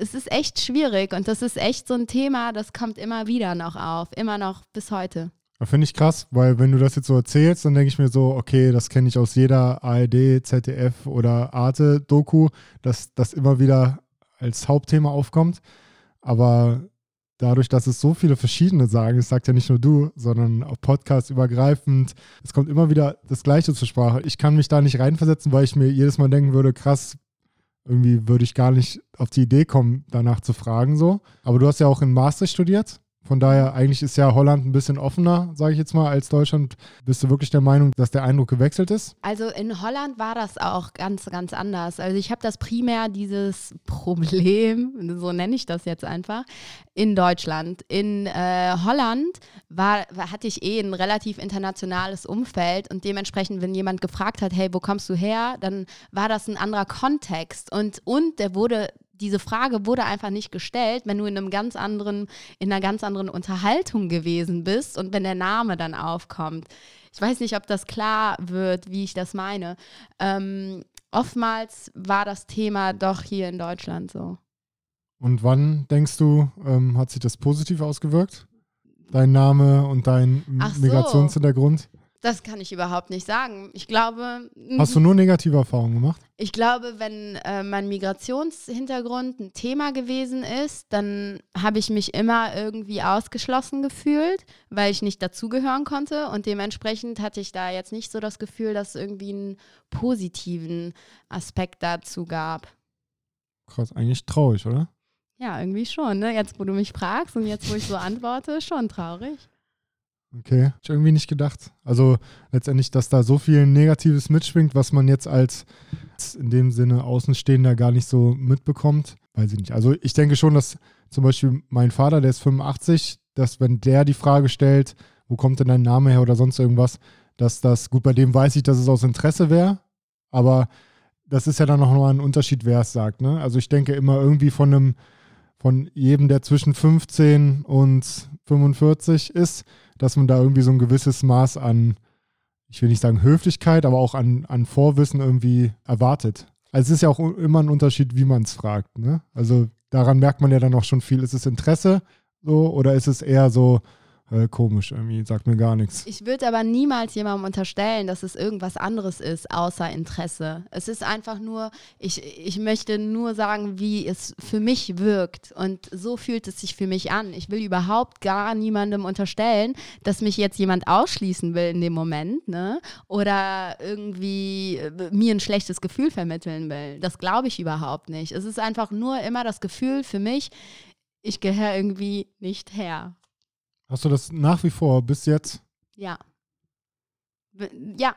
es ist echt schwierig und das ist echt so ein Thema, das kommt immer wieder noch auf, immer noch bis heute. Finde ich krass, weil wenn du das jetzt so erzählst, dann denke ich mir so, okay, das kenne ich aus jeder ARD, ZDF oder Arte-Doku, dass das immer wieder als Hauptthema aufkommt. Aber dadurch, dass es so viele verschiedene sagen, es sagt ja nicht nur du, sondern auch Podcast übergreifend, es kommt immer wieder das Gleiche zur Sprache. Ich kann mich da nicht reinversetzen, weil ich mir jedes Mal denken würde, krass, irgendwie würde ich gar nicht auf die Idee kommen, danach zu fragen so. Aber du hast ja auch in Maastricht studiert. Von daher, eigentlich ist ja Holland ein bisschen offener, sage ich jetzt mal, als Deutschland. Bist du wirklich der Meinung, dass der Eindruck gewechselt ist? Also in Holland war das auch ganz, ganz anders. Also ich habe das primär dieses Problem, so nenne ich das jetzt einfach, in Deutschland. In äh, Holland war, hatte ich eh ein relativ internationales Umfeld und dementsprechend, wenn jemand gefragt hat, hey, wo kommst du her, dann war das ein anderer Kontext und, und der wurde diese Frage wurde einfach nicht gestellt, wenn du in einem ganz anderen, in einer ganz anderen Unterhaltung gewesen bist und wenn der Name dann aufkommt. Ich weiß nicht, ob das klar wird, wie ich das meine. Ähm, oftmals war das Thema doch hier in Deutschland so. Und wann denkst du, ähm, hat sich das positiv ausgewirkt? Dein Name und dein Ach Migrationshintergrund? Das kann ich überhaupt nicht sagen. Ich glaube. Hast du nur negative Erfahrungen gemacht? Ich glaube, wenn äh, mein Migrationshintergrund ein Thema gewesen ist, dann habe ich mich immer irgendwie ausgeschlossen gefühlt, weil ich nicht dazugehören konnte. Und dementsprechend hatte ich da jetzt nicht so das Gefühl, dass es irgendwie einen positiven Aspekt dazu gab. Krass, eigentlich traurig, oder? Ja, irgendwie schon. Ne? Jetzt, wo du mich fragst und jetzt, wo ich so antworte, schon traurig. Okay, ich irgendwie nicht gedacht. Also letztendlich, dass da so viel Negatives mitschwingt, was man jetzt als in dem Sinne Außenstehender gar nicht so mitbekommt, weiß ich nicht. Also ich denke schon, dass zum Beispiel mein Vater, der ist 85, dass wenn der die Frage stellt, wo kommt denn dein Name her oder sonst irgendwas, dass das, gut, bei dem weiß ich, dass es aus Interesse wäre, aber das ist ja dann noch mal ein Unterschied, wer es sagt. Ne? Also ich denke immer irgendwie von einem, von jedem, der zwischen 15 und 45 ist, dass man da irgendwie so ein gewisses Maß an, ich will nicht sagen Höflichkeit, aber auch an, an Vorwissen irgendwie erwartet. Also es ist ja auch immer ein Unterschied, wie man es fragt. Ne? Also daran merkt man ja dann auch schon viel. Ist es Interesse so oder ist es eher so, äh, komisch irgendwie, sagt mir gar nichts. Ich würde aber niemals jemandem unterstellen, dass es irgendwas anderes ist, außer Interesse. Es ist einfach nur, ich, ich möchte nur sagen, wie es für mich wirkt. Und so fühlt es sich für mich an. Ich will überhaupt gar niemandem unterstellen, dass mich jetzt jemand ausschließen will in dem Moment, ne? Oder irgendwie äh, mir ein schlechtes Gefühl vermitteln will. Das glaube ich überhaupt nicht. Es ist einfach nur immer das Gefühl für mich, ich gehöre irgendwie nicht her. Hast du das nach wie vor bis jetzt? Ja. Ja.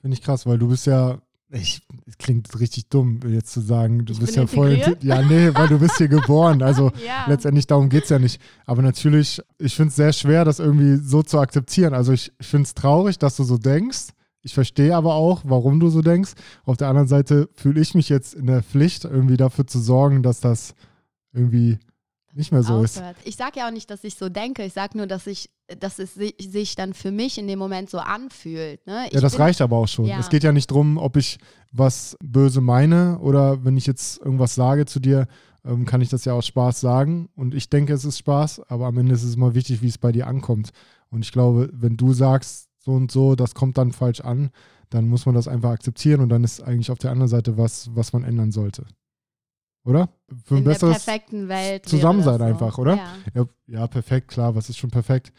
Finde ich krass, weil du bist ja, ich, es klingt richtig dumm, jetzt zu sagen, du Ich bist ja voll. Ja, nee, weil du bist hier geboren. Also ja. letztendlich darum geht es ja nicht. Aber natürlich, ich finde es sehr schwer, das irgendwie so zu akzeptieren. Also ich, ich finde es traurig, dass du so denkst. Ich verstehe aber auch, warum du so denkst. Auf der anderen Seite fühle ich mich jetzt in der Pflicht, irgendwie dafür zu sorgen, dass das irgendwie nicht mehr so ist. aufhört. Ich sage ja auch nicht, dass ich so denke. Ich sage nur, dass ich, dass es si- sich dann für mich in dem Moment so anfühlt. Ne? Ja, das bin- reicht aber auch schon. Ja. Es geht ja nicht darum, ob ich was böse meine oder wenn ich jetzt irgendwas sage zu dir, ähm, kann ich das ja aus Spaß sagen. Und ich denke, es ist Spaß, aber am Ende ist es immer wichtig, wie es bei dir ankommt. Und ich glaube, wenn du sagst, so und so, das kommt dann falsch an, dann muss man das einfach akzeptieren und dann ist eigentlich auf der anderen Seite was, was man ändern sollte. Oder? Für ein in der besseres perfekten Welt. Zusammensein so. einfach, oder? Ja. ja, ja, perfekt, klar, was ist schon perfekt.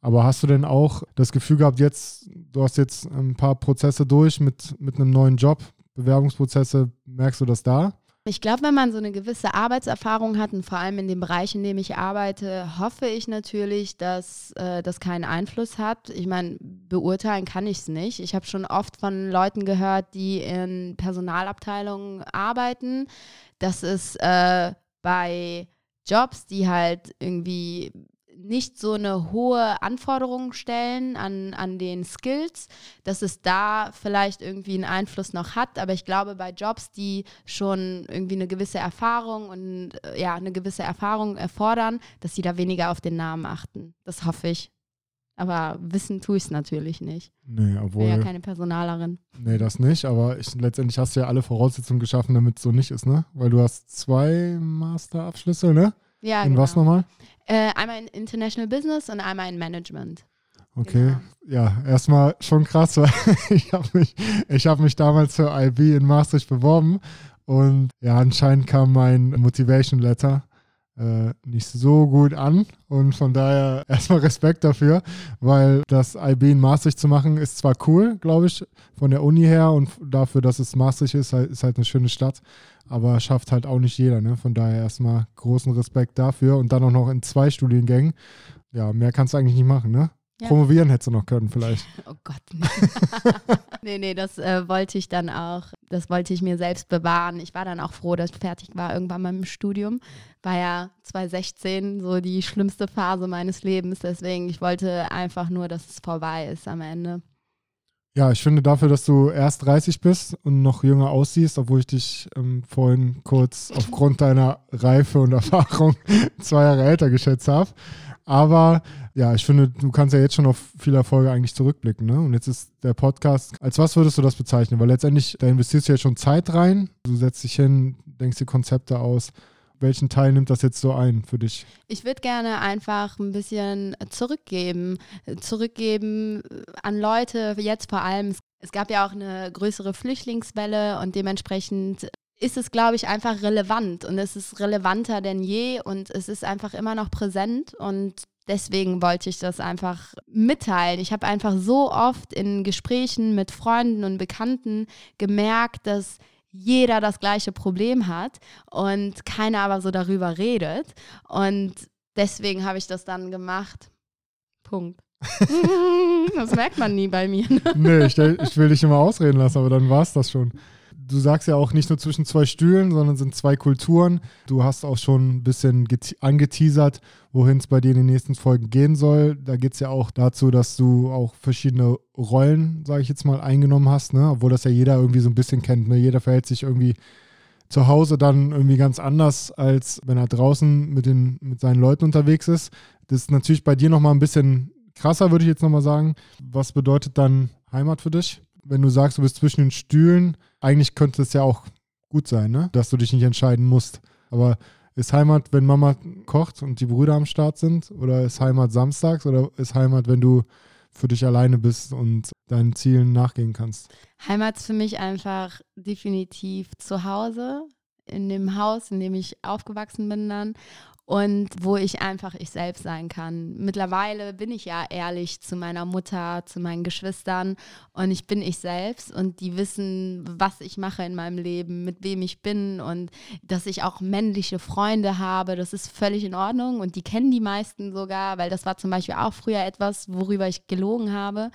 Aber hast du denn auch das Gefühl gehabt, jetzt, du hast jetzt ein paar Prozesse durch mit, mit einem neuen Job, Bewerbungsprozesse, merkst du das da? Ich glaube, wenn man so eine gewisse Arbeitserfahrung hat und vor allem in dem Bereich, in dem ich arbeite, hoffe ich natürlich, dass äh, das keinen Einfluss hat. Ich meine, beurteilen kann ich es nicht. Ich habe schon oft von Leuten gehört, die in Personalabteilungen arbeiten, dass es äh, bei Jobs, die halt irgendwie nicht so eine hohe Anforderung stellen an, an den Skills, dass es da vielleicht irgendwie einen Einfluss noch hat. Aber ich glaube, bei Jobs, die schon irgendwie eine gewisse Erfahrung und äh, ja, eine gewisse Erfahrung erfordern, dass sie da weniger auf den Namen achten. Das hoffe ich. Aber wissen tue ich es natürlich nicht. Nee, Ich bin obwohl, ja keine Personalerin. nee, das nicht, aber ich, letztendlich hast du ja alle Voraussetzungen geschaffen, damit es so nicht ist, ne? Weil du hast zwei Masterabschlüsse, ne? Ja, In genau. was nochmal? Äh, einmal in International Business und einmal in Management. Okay. Genau. Ja, erstmal schon krass, weil ich habe mich, ich hab mich damals für IB in Maastricht beworben und ja, anscheinend kam mein Motivation Letter äh, nicht so gut an und von daher erstmal Respekt dafür, weil das IB in Maastricht zu machen ist zwar cool, glaube ich, von der Uni her und dafür, dass es Maastricht ist, halt- ist halt eine schöne Stadt, aber schafft halt auch nicht jeder, ne? Von daher erstmal großen Respekt dafür und dann auch noch in zwei Studiengängen. Ja, mehr kannst du eigentlich nicht machen, ne? Ja. Promovieren hättest du noch können, vielleicht. Oh Gott. Nee, nee, nee das äh, wollte ich dann auch, das wollte ich mir selbst bewahren. Ich war dann auch froh, dass ich fertig war irgendwann mal im Studium. War ja 2016 so die schlimmste Phase meines Lebens. Deswegen, ich wollte einfach nur, dass es vorbei ist am Ende. Ja, ich finde dafür, dass du erst 30 bist und noch jünger aussiehst, obwohl ich dich ähm, vorhin kurz aufgrund deiner Reife und Erfahrung zwei Jahre älter geschätzt habe. Aber ja, ich finde, du kannst ja jetzt schon auf viele Erfolge eigentlich zurückblicken. Ne? Und jetzt ist der Podcast, als was würdest du das bezeichnen? Weil letztendlich, da investierst du ja schon Zeit rein. Du setzt dich hin, denkst die Konzepte aus. Welchen Teil nimmt das jetzt so ein für dich? Ich würde gerne einfach ein bisschen zurückgeben, zurückgeben an Leute, jetzt vor allem. Es gab ja auch eine größere Flüchtlingswelle und dementsprechend ist es, glaube ich, einfach relevant und es ist relevanter denn je und es ist einfach immer noch präsent und deswegen wollte ich das einfach mitteilen. Ich habe einfach so oft in Gesprächen mit Freunden und Bekannten gemerkt, dass jeder das gleiche Problem hat und keiner aber so darüber redet. Und deswegen habe ich das dann gemacht. Punkt. das merkt man nie bei mir. Ne? Nee, ich, ich will dich immer ausreden lassen, aber dann war es das schon. Du sagst ja auch nicht nur zwischen zwei Stühlen, sondern sind zwei Kulturen. Du hast auch schon ein bisschen gete- angeteasert, wohin es bei dir in den nächsten Folgen gehen soll. Da geht es ja auch dazu, dass du auch verschiedene Rollen, sage ich jetzt mal, eingenommen hast, ne? obwohl das ja jeder irgendwie so ein bisschen kennt. Ne? Jeder verhält sich irgendwie zu Hause dann irgendwie ganz anders, als wenn er draußen mit, den, mit seinen Leuten unterwegs ist. Das ist natürlich bei dir nochmal ein bisschen krasser, würde ich jetzt nochmal sagen. Was bedeutet dann Heimat für dich? Wenn du sagst, du bist zwischen den Stühlen, eigentlich könnte es ja auch gut sein, ne? dass du dich nicht entscheiden musst. Aber Ist Heimat, wenn Mama kocht und die Brüder am Start sind? Oder ist Heimat samstags? Oder ist Heimat, wenn du für dich alleine bist und deinen Zielen nachgehen kannst? Heimat ist für mich einfach definitiv zu Hause, in dem Haus, in dem ich aufgewachsen bin dann und wo ich einfach ich selbst sein kann. Mittlerweile bin ich ja ehrlich zu meiner Mutter, zu meinen Geschwistern und ich bin ich selbst und die wissen, was ich mache in meinem Leben, mit wem ich bin und dass ich auch männliche Freunde habe, das ist völlig in Ordnung und die kennen die meisten sogar, weil das war zum Beispiel auch früher etwas, worüber ich gelogen habe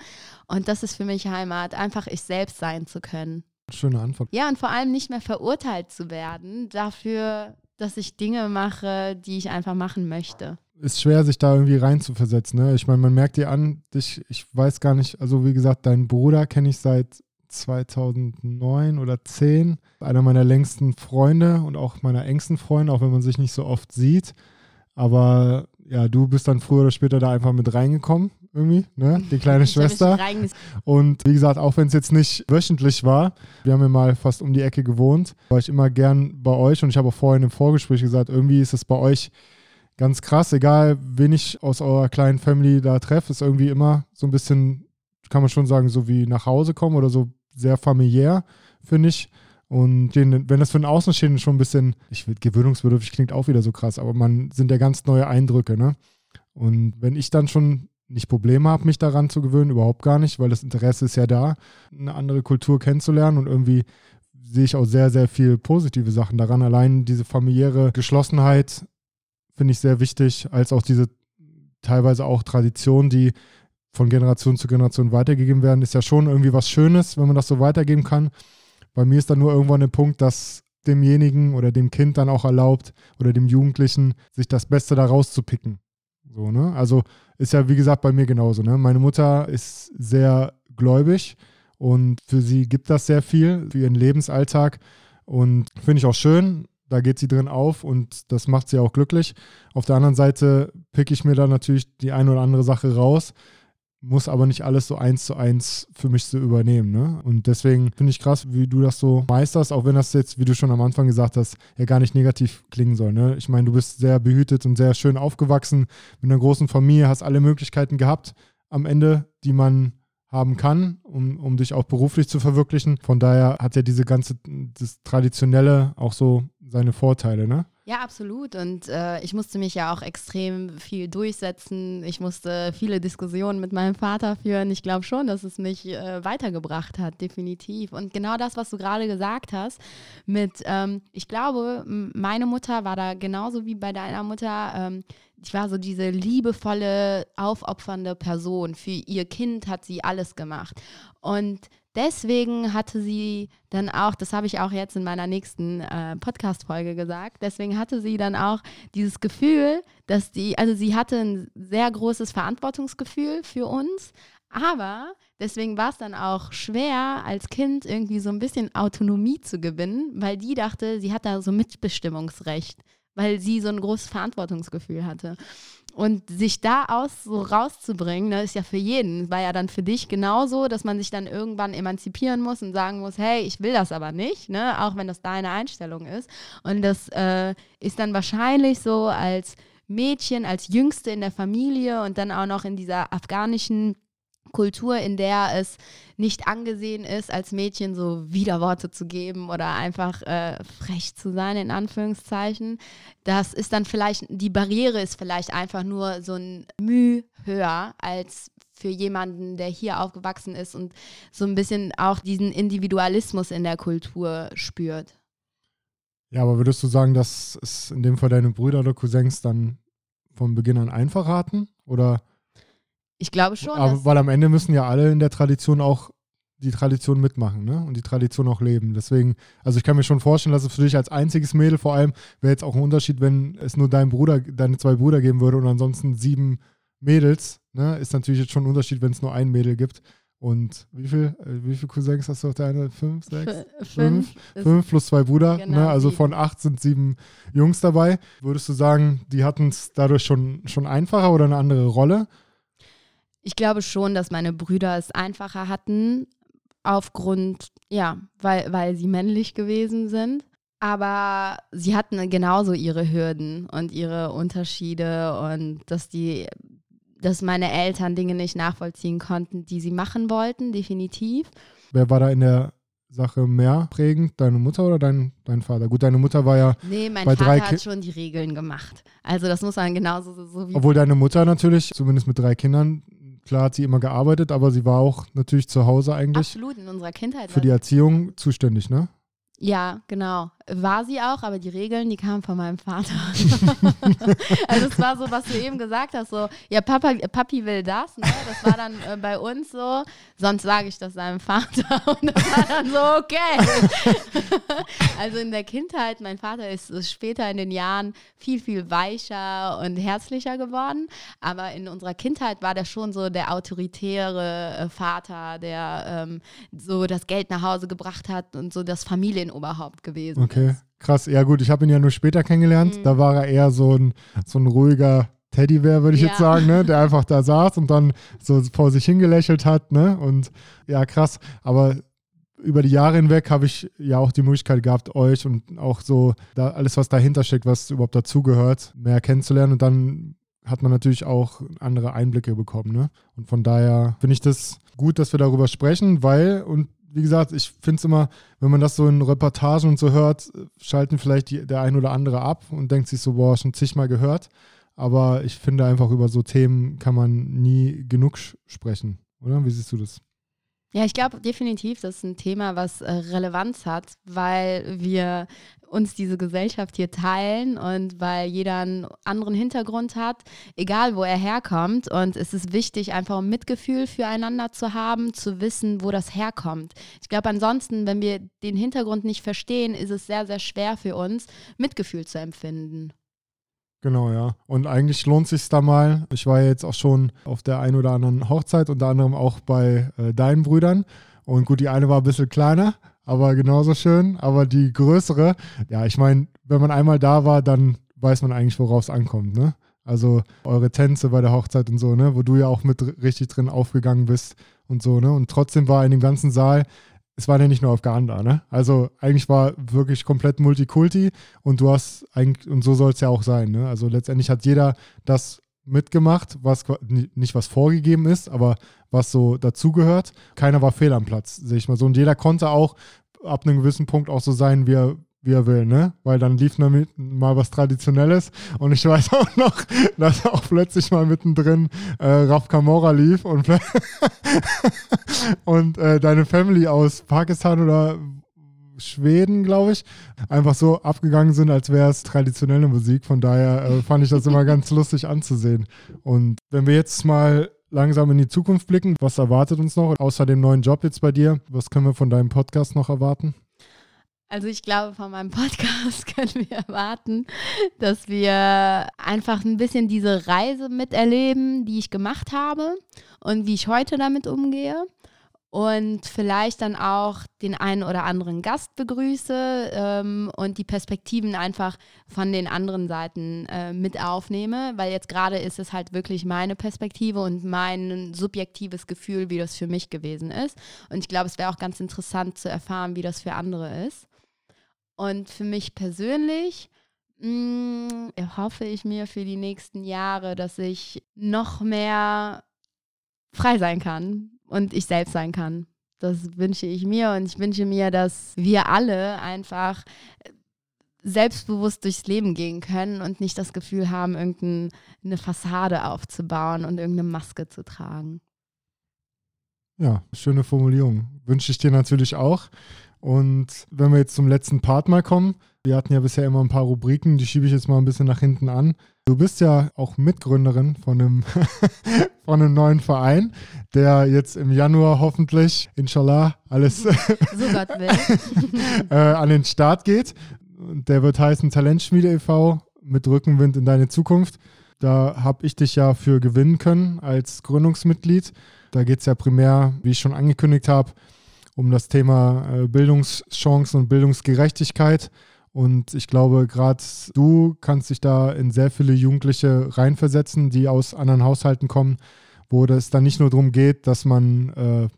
und das ist für mich Heimat, einfach ich selbst sein zu können. Schöne Antwort. Ja, und vor allem nicht mehr verurteilt zu werden dafür, dass ich Dinge mache, die ich einfach machen möchte. Ist schwer, sich da irgendwie reinzuversetzen. Ne? Ich meine, man merkt dir an, dich, ich weiß gar nicht, also wie gesagt, deinen Bruder kenne ich seit 2009 oder 10. Einer meiner längsten Freunde und auch meiner engsten Freunde, auch wenn man sich nicht so oft sieht. Aber ja, du bist dann früher oder später da einfach mit reingekommen, irgendwie, ne? Die kleine Schwester. Und wie gesagt, auch wenn es jetzt nicht wöchentlich war, wir haben ja mal fast um die Ecke gewohnt, war ich immer gern bei euch und ich habe auch vorhin im Vorgespräch gesagt, irgendwie ist es bei euch ganz krass, egal wen ich aus eurer kleinen Family da treffe, ist irgendwie immer so ein bisschen, kann man schon sagen, so wie nach Hause kommen oder so sehr familiär, finde ich. Und wenn das für einen Außenstehenden schon ein bisschen, ich will, gewöhnungsbedürftig klingt auch wieder so krass, aber man sind ja ganz neue Eindrücke, ne? Und wenn ich dann schon nicht Probleme habe, mich daran zu gewöhnen, überhaupt gar nicht, weil das Interesse ist ja da, eine andere Kultur kennenzulernen und irgendwie sehe ich auch sehr, sehr viel positive Sachen daran. Allein diese familiäre Geschlossenheit finde ich sehr wichtig, als auch diese teilweise auch Tradition, die von Generation zu Generation weitergegeben werden, ist ja schon irgendwie was Schönes, wenn man das so weitergeben kann. Bei mir ist dann nur irgendwann der Punkt, dass demjenigen oder dem Kind dann auch erlaubt oder dem Jugendlichen, sich das Beste da rauszupicken. So, ne? Also ist ja, wie gesagt, bei mir genauso. Ne? Meine Mutter ist sehr gläubig und für sie gibt das sehr viel, für ihren Lebensalltag. Und finde ich auch schön. Da geht sie drin auf und das macht sie auch glücklich. Auf der anderen Seite picke ich mir da natürlich die eine oder andere Sache raus, muss aber nicht alles so eins zu eins für mich so übernehmen. Ne? Und deswegen finde ich krass, wie du das so meisterst, auch wenn das jetzt, wie du schon am Anfang gesagt hast, ja gar nicht negativ klingen soll. Ne? Ich meine, du bist sehr behütet und sehr schön aufgewachsen mit einer großen Familie, hast alle Möglichkeiten gehabt am Ende, die man haben kann, um, um dich auch beruflich zu verwirklichen. Von daher hat ja diese ganze, das Traditionelle auch so seine Vorteile, ne? Ja, absolut. Und äh, ich musste mich ja auch extrem viel durchsetzen. Ich musste viele Diskussionen mit meinem Vater führen. Ich glaube schon, dass es mich äh, weitergebracht hat, definitiv. Und genau das, was du gerade gesagt hast, mit, ähm, ich glaube, meine Mutter war da genauso wie bei deiner Mutter. Ähm, ich war so diese liebevolle, aufopfernde Person. Für ihr Kind hat sie alles gemacht. Und deswegen hatte sie dann auch, das habe ich auch jetzt in meiner nächsten äh, Podcast-Folge gesagt, deswegen hatte sie dann auch dieses Gefühl, dass die, also sie hatte ein sehr großes Verantwortungsgefühl für uns, aber deswegen war es dann auch schwer, als Kind irgendwie so ein bisschen Autonomie zu gewinnen, weil die dachte, sie hat da so Mitbestimmungsrecht, weil sie so ein großes Verantwortungsgefühl hatte. Und sich da aus so rauszubringen, das ist ja für jeden, war ja dann für dich genauso, dass man sich dann irgendwann emanzipieren muss und sagen muss, hey, ich will das aber nicht, ne? auch wenn das deine Einstellung ist. Und das äh, ist dann wahrscheinlich so als Mädchen, als Jüngste in der Familie und dann auch noch in dieser afghanischen Kultur, in der es nicht angesehen ist, als Mädchen so Widerworte zu geben oder einfach äh, frech zu sein, in Anführungszeichen. Das ist dann vielleicht, die Barriere ist vielleicht einfach nur so ein Mühe höher als für jemanden, der hier aufgewachsen ist und so ein bisschen auch diesen Individualismus in der Kultur spürt. Ja, aber würdest du sagen, dass es in dem Fall deine Brüder oder Cousins dann von Beginn an einfach hatten? Oder ich glaube schon. Aber weil am Ende müssen ja alle in der Tradition auch die Tradition mitmachen ne? und die Tradition auch leben. Deswegen, also ich kann mir schon vorstellen, dass es für dich als einziges Mädel vor allem wäre jetzt auch ein Unterschied, wenn es nur deinen Bruder, deine zwei Brüder geben würde und ansonsten sieben Mädels. Ne? Ist natürlich jetzt schon ein Unterschied, wenn es nur ein Mädel gibt. Und wie viel, äh, wie viele Cousins hast du auf deine? Fünf, sechs? F fünf. Fünf plus zwei Brüder. Genau, ne? Also von acht sind sieben Jungs dabei. Würdest du sagen, die hatten es dadurch schon, schon einfacher oder eine andere Rolle? Ich glaube schon, dass meine Brüder es einfacher hatten, aufgrund, ja, weil, weil sie männlich gewesen sind. Aber sie hatten genauso ihre Hürden und ihre Unterschiede und dass die, dass meine Eltern Dinge nicht nachvollziehen konnten, die sie machen wollten, definitiv. Wer war da in der Sache mehr prägend, deine Mutter oder dein, dein Vater? Gut, deine Mutter war ja. Nee, mein bei Vater drei hat Ki- schon die Regeln gemacht. Also das muss man genauso so, so wie. Obwohl deine Mutter natürlich, zumindest mit drei Kindern, klar hat sie immer gearbeitet, aber sie war auch natürlich zu Hause eigentlich Absolut, in unserer Kindheit. für die Erziehung zuständig, ne? Ja, genau. War sie auch, aber die Regeln, die kamen von meinem Vater. also es war so, was du eben gesagt hast, so, ja, Papa, Papi will das, ne? Das war dann äh, bei uns so, sonst sage ich das seinem Vater und das war dann so, okay. also in der Kindheit, mein Vater ist, ist später in den Jahren viel, viel weicher und herzlicher geworden, aber in unserer Kindheit war der schon so der autoritäre äh, Vater, der ähm, so das Geld nach Hause gebracht hat und so das Familienoberhaupt gewesen Okay, ist. krass. Ja gut, ich habe ihn ja nur später kennengelernt. Mhm. Da war er eher so ein, so ein ruhiger Teddybär, würde ich Ja. jetzt sagen, ne? der einfach da saß und dann so vor sich hingelächelt hat. Ne? Und ja, krass. Aber über die Jahre hinweg habe ich ja auch die Möglichkeit gehabt, euch und auch so da alles, was dahinter steckt, was überhaupt dazugehört, mehr kennenzulernen. Und dann hat man natürlich auch andere Einblicke bekommen. Ne? Und von daher finde ich das gut, dass wir darüber sprechen, weil, und wie gesagt, ich finde es immer, wenn man das so in Reportagen und so hört, schalten vielleicht die, der ein oder andere ab und denkt sich so, boah, schon zigmal gehört. Aber ich finde einfach, über so Themen kann man nie genug sprechen, oder? Wie siehst du das? Ja, ich glaube definitiv, das ist ein Thema, was äh, Relevanz hat, weil wir uns diese Gesellschaft hier teilen und weil jeder einen anderen Hintergrund hat, egal wo er herkommt. Und es ist wichtig, einfach ein Mitgefühl füreinander zu haben, zu wissen, wo das herkommt. Ich glaube, ansonsten, wenn wir den Hintergrund nicht verstehen, ist es sehr, sehr schwer für uns, Mitgefühl zu empfinden. Genau, ja. Und eigentlich lohnt sich da mal. Ich war ja jetzt auch schon auf der einen oder anderen Hochzeit, unter anderem auch bei äh, deinen Brüdern. Und gut, die eine war ein bisschen kleiner, aber genauso schön. Aber die größere, ja, ich meine, wenn man einmal da war, dann weiß man eigentlich, worauf es ankommt, ne? Also eure Tänze bei der Hochzeit und so, ne? Wo du ja auch mit richtig drin aufgegangen bist und so, ne? Und trotzdem war in dem ganzen Saal, es war ja nicht nur Afghanen da, ne? Also eigentlich war wirklich komplett Multikulti und du hast eigentlich, und so soll es ja auch sein, ne? Also letztendlich hat jeder das mitgemacht, was nicht was vorgegeben ist, aber was so dazugehört. Keiner war fehl am Platz, sehe ich mal so. Und jeder konnte auch ab einem gewissen Punkt auch so sein, wie er, wie er will, ne? Weil dann lief damit mal was Traditionelles und ich weiß auch noch, dass auch plötzlich mal mittendrin äh, Raf Kamora lief und, und äh, deine Family aus Pakistan oder Schweden, glaube ich, einfach so abgegangen sind, als wäre es traditionelle Musik. Von daher äh, fand ich das immer ganz lustig anzusehen. Und wenn wir jetzt mal langsam in die Zukunft blicken, was erwartet uns noch, außer dem neuen Job jetzt bei dir? Was können wir von deinem Podcast noch erwarten? Also ich glaube, von meinem Podcast können wir erwarten, dass wir einfach ein bisschen diese Reise miterleben, die ich gemacht habe und wie ich heute damit umgehe. Und vielleicht dann auch den einen oder anderen Gast begrüße ähm, und die Perspektiven einfach von den anderen Seiten äh, mit aufnehme, weil jetzt gerade ist es halt wirklich meine Perspektive und mein subjektives Gefühl, wie das für mich gewesen ist. Und ich glaube, es wäre auch ganz interessant zu erfahren, wie das für andere ist. Und für mich persönlich mh, erhoffe ich mir für die nächsten Jahre, dass ich noch mehr frei sein kann und ich selbst sein kann. Das wünsche ich mir und ich wünsche mir, dass wir alle einfach äh, selbstbewusst durchs Leben gehen können und nicht das Gefühl haben, irgendeine Fassade aufzubauen und irgendeine Maske zu tragen. Ja, schöne Formulierung. Wünsche ich dir natürlich auch. Und wenn wir jetzt zum letzten Part mal kommen, wir hatten ja bisher immer ein paar Rubriken, die schiebe ich jetzt mal ein bisschen nach hinten an. Du bist ja auch Mitgründerin von einem, von einem neuen Verein, der jetzt im Januar hoffentlich, inshallah, alles So äh, an den Start geht. Der wird heißen Talentschmiede e.V. mit Rückenwind in deine Zukunft. Da habe ich dich ja für gewinnen können als Gründungsmitglied. Da geht es ja primär, wie ich schon angekündigt habe, um das Thema äh, Bildungschancen und Bildungsgerechtigkeit. Und ich glaube, gerade du kannst dich da in sehr viele Jugendliche reinversetzen, die aus anderen Haushalten kommen, wo es dann nicht nur darum geht, dass man äh,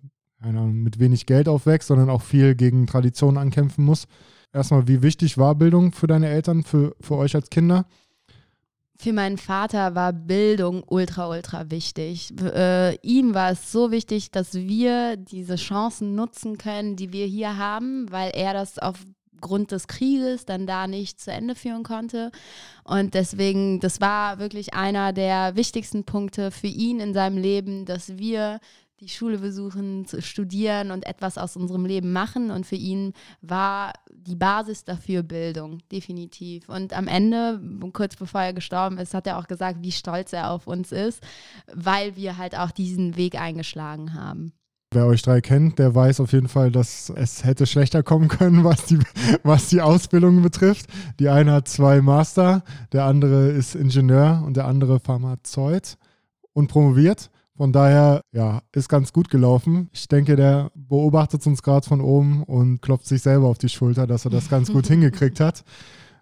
Ahnung, mit wenig Geld aufwächst, sondern auch viel gegen Traditionen ankämpfen muss. erstmal, wie wichtig war Bildung für deine Eltern, für, für euch als Kinder? Für meinen Vater war Bildung ultra, ultra wichtig. Äh, ihm war es so wichtig, dass wir diese Chancen nutzen können, die wir hier haben, weil er das aufgrund des Krieges dann da nicht zu Ende führen konnte. Und deswegen, das war wirklich einer der wichtigsten Punkte für ihn in seinem Leben, dass wir die Schule besuchen, studieren und etwas aus unserem Leben machen. Und für ihn war die Basis dafür Bildung, definitiv. Und am Ende, kurz bevor er gestorben ist, hat er auch gesagt, wie stolz er auf uns ist, weil wir halt auch diesen Weg eingeschlagen haben. Wer euch drei kennt, der weiß auf jeden Fall, dass es hätte schlechter kommen können, was die, was die Ausbildung betrifft. Die eine hat zwei Master, der andere ist Ingenieur und der andere Pharmazeut und promoviert. Von daher, ja, ist ganz gut gelaufen. Ich denke, der beobachtet uns gerade von oben und klopft sich selber auf die Schulter, dass er das ganz gut hingekriegt hat.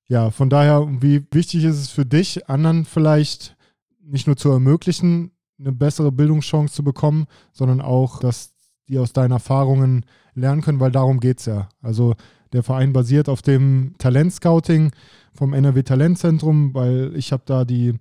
Ja, von daher, wie wichtig ist es für dich, anderen vielleicht nicht nur zu ermöglichen, eine bessere Bildungschance zu bekommen, sondern auch, dass die aus deinen Erfahrungen lernen können, weil darum geht es ja. Also der Verein basiert auf dem Talentscouting vom NRW Talentzentrum, weil ich habe da die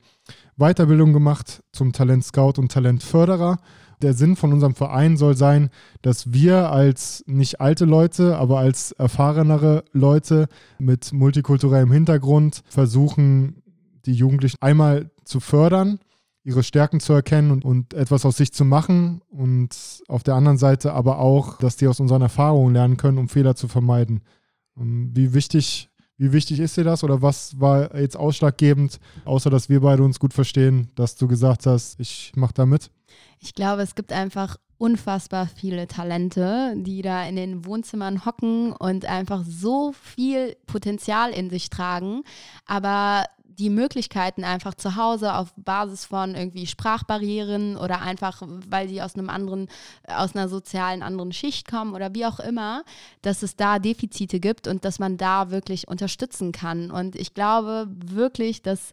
Weiterbildung gemacht zum Talent Scout und Talentförderer. Der Sinn von unserem Verein soll sein, dass wir als nicht alte Leute, aber als erfahrenere Leute mit multikulturellem Hintergrund versuchen, die Jugendlichen einmal zu fördern, ihre Stärken zu erkennen und, und etwas aus sich zu machen und auf der anderen Seite aber auch, dass die aus unseren Erfahrungen lernen können, um Fehler zu vermeiden. Und wie wichtig wie wichtig ist dir das oder was war jetzt ausschlaggebend, außer dass wir beide uns gut verstehen, dass du gesagt hast, ich mache da mit? Ich glaube, es gibt einfach unfassbar viele Talente, die da in den Wohnzimmern hocken und einfach so viel Potenzial in sich tragen, aber die Möglichkeiten einfach zu Hause auf Basis von irgendwie Sprachbarrieren oder einfach, weil sie aus einem anderen, aus einer sozialen anderen Schicht kommen oder wie auch immer, dass es da Defizite gibt und dass man da wirklich unterstützen kann. Und ich glaube wirklich, dass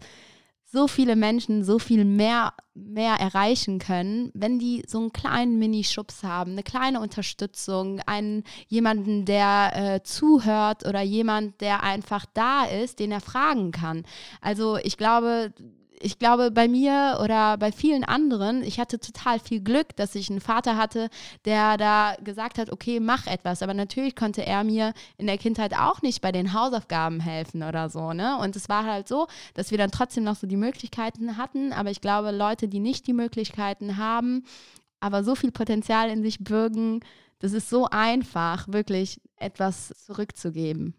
so viele Menschen so viel mehr, mehr erreichen können, wenn die so einen kleinen Mini-Schubs haben, eine kleine Unterstützung, einen, jemanden, der äh, zuhört oder jemand, der einfach da ist, den er fragen kann. Also ich glaube, ich glaube, bei mir oder bei vielen anderen, ich hatte total viel Glück, dass ich einen Vater hatte, der da gesagt hat, okay, mach etwas. Aber natürlich konnte er mir in der Kindheit auch nicht bei den Hausaufgaben helfen oder so. Ne? Und es war halt so, dass wir dann trotzdem noch so die Möglichkeiten hatten. Aber ich glaube, Leute, die nicht die Möglichkeiten haben, aber so viel Potenzial in sich bürgen, das ist so einfach, wirklich etwas zurückzugeben.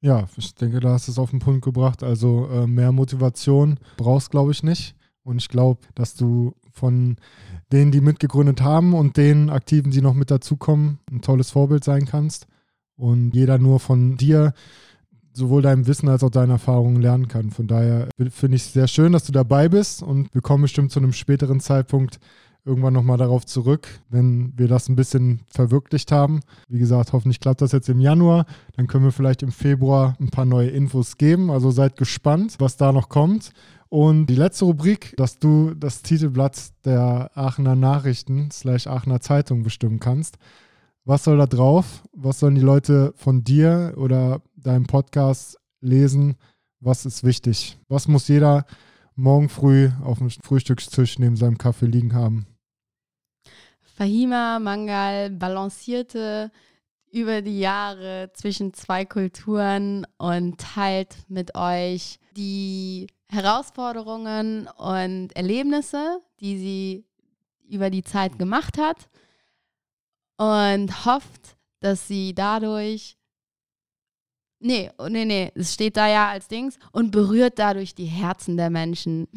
Ja, ich denke, da hast du es auf den Punkt gebracht. Also äh, mehr Motivation brauchst, glaube ich, nicht. Und ich glaube, dass du von denen, die mitgegründet haben und den Aktiven, die noch mit dazukommen, ein tolles Vorbild sein kannst. Und jeder nur von dir sowohl deinem Wissen als auch deinen Erfahrungen lernen kann. Von daher finde ich es sehr schön, dass du dabei bist und wir kommen bestimmt zu einem späteren Zeitpunkt irgendwann nochmal darauf zurück, wenn wir das ein bisschen verwirklicht haben. Wie gesagt, hoffentlich klappt das jetzt im Januar. Dann können wir vielleicht im Februar ein paar neue Infos geben. Also seid gespannt, was da noch kommt. Und die letzte Rubrik, dass du das Titelblatt der Aachener Nachrichten slash Aachener Zeitung bestimmen kannst. Was soll da drauf? Was sollen die Leute von dir oder deinem Podcast lesen? Was ist wichtig? Was muss jeder morgen früh auf dem Frühstückstisch neben seinem Kaffee liegen haben? Fahima Mangal balancierte über die Jahre zwischen zwei Kulturen und teilt mit euch die Herausforderungen und Erlebnisse, die sie über die Zeit gemacht hat und hofft, dass sie dadurch Nee, oh, nee, nee, es steht da ja als Dings und berührt dadurch die Herzen der Menschen.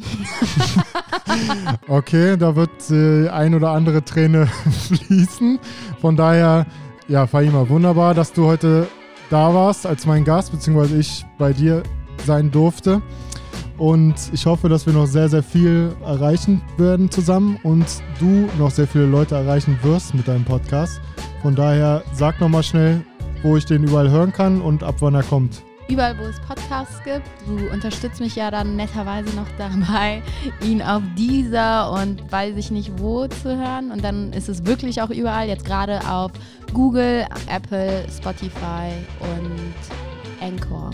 okay, da wird äh, ein oder andere Träne fließen. Von daher, ja, Fahima, wunderbar, dass du heute da warst als mein Gast, beziehungsweise ich bei dir sein durfte. Und ich hoffe, dass wir noch sehr, sehr viel erreichen werden zusammen und du noch sehr viele Leute erreichen wirst mit deinem Podcast. Von daher sag nochmal schnell, wo ich den überall hören kann und ab wann er kommt. überall, wo es Podcasts gibt. Du unterstützt mich ja dann netterweise noch dabei, ihn auf dieser und weiß ich nicht wo zu hören. Und dann ist es wirklich auch überall, jetzt gerade auf Google, Apple, Spotify und Anchor.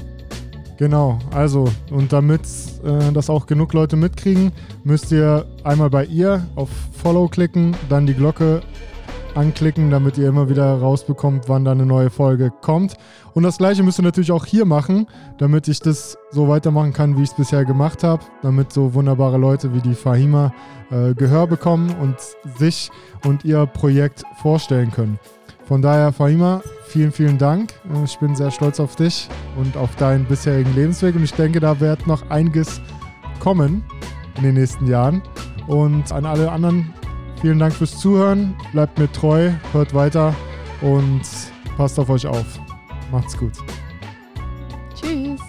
Genau, also und damit äh, das auch genug Leute mitkriegen, müsst ihr einmal bei ihr auf Follow klicken, dann die Glocke anklicken, damit ihr immer wieder rausbekommt, wann da eine neue Folge kommt. Und das gleiche müsst ihr natürlich auch hier machen, damit ich das so weitermachen kann, wie ich es bisher gemacht habe, damit so wunderbare Leute wie die Fahima äh, Gehör bekommen und sich und ihr Projekt vorstellen können. Von daher, Fahima, vielen, vielen Dank. Äh, ich bin sehr stolz auf dich und auf deinen bisherigen Lebensweg und ich denke, da wird noch einiges kommen in den nächsten Jahren. Und an alle anderen Vielen Dank fürs Zuhören. Bleibt mir treu, hört weiter und passt auf euch auf. Macht's gut. Tschüss.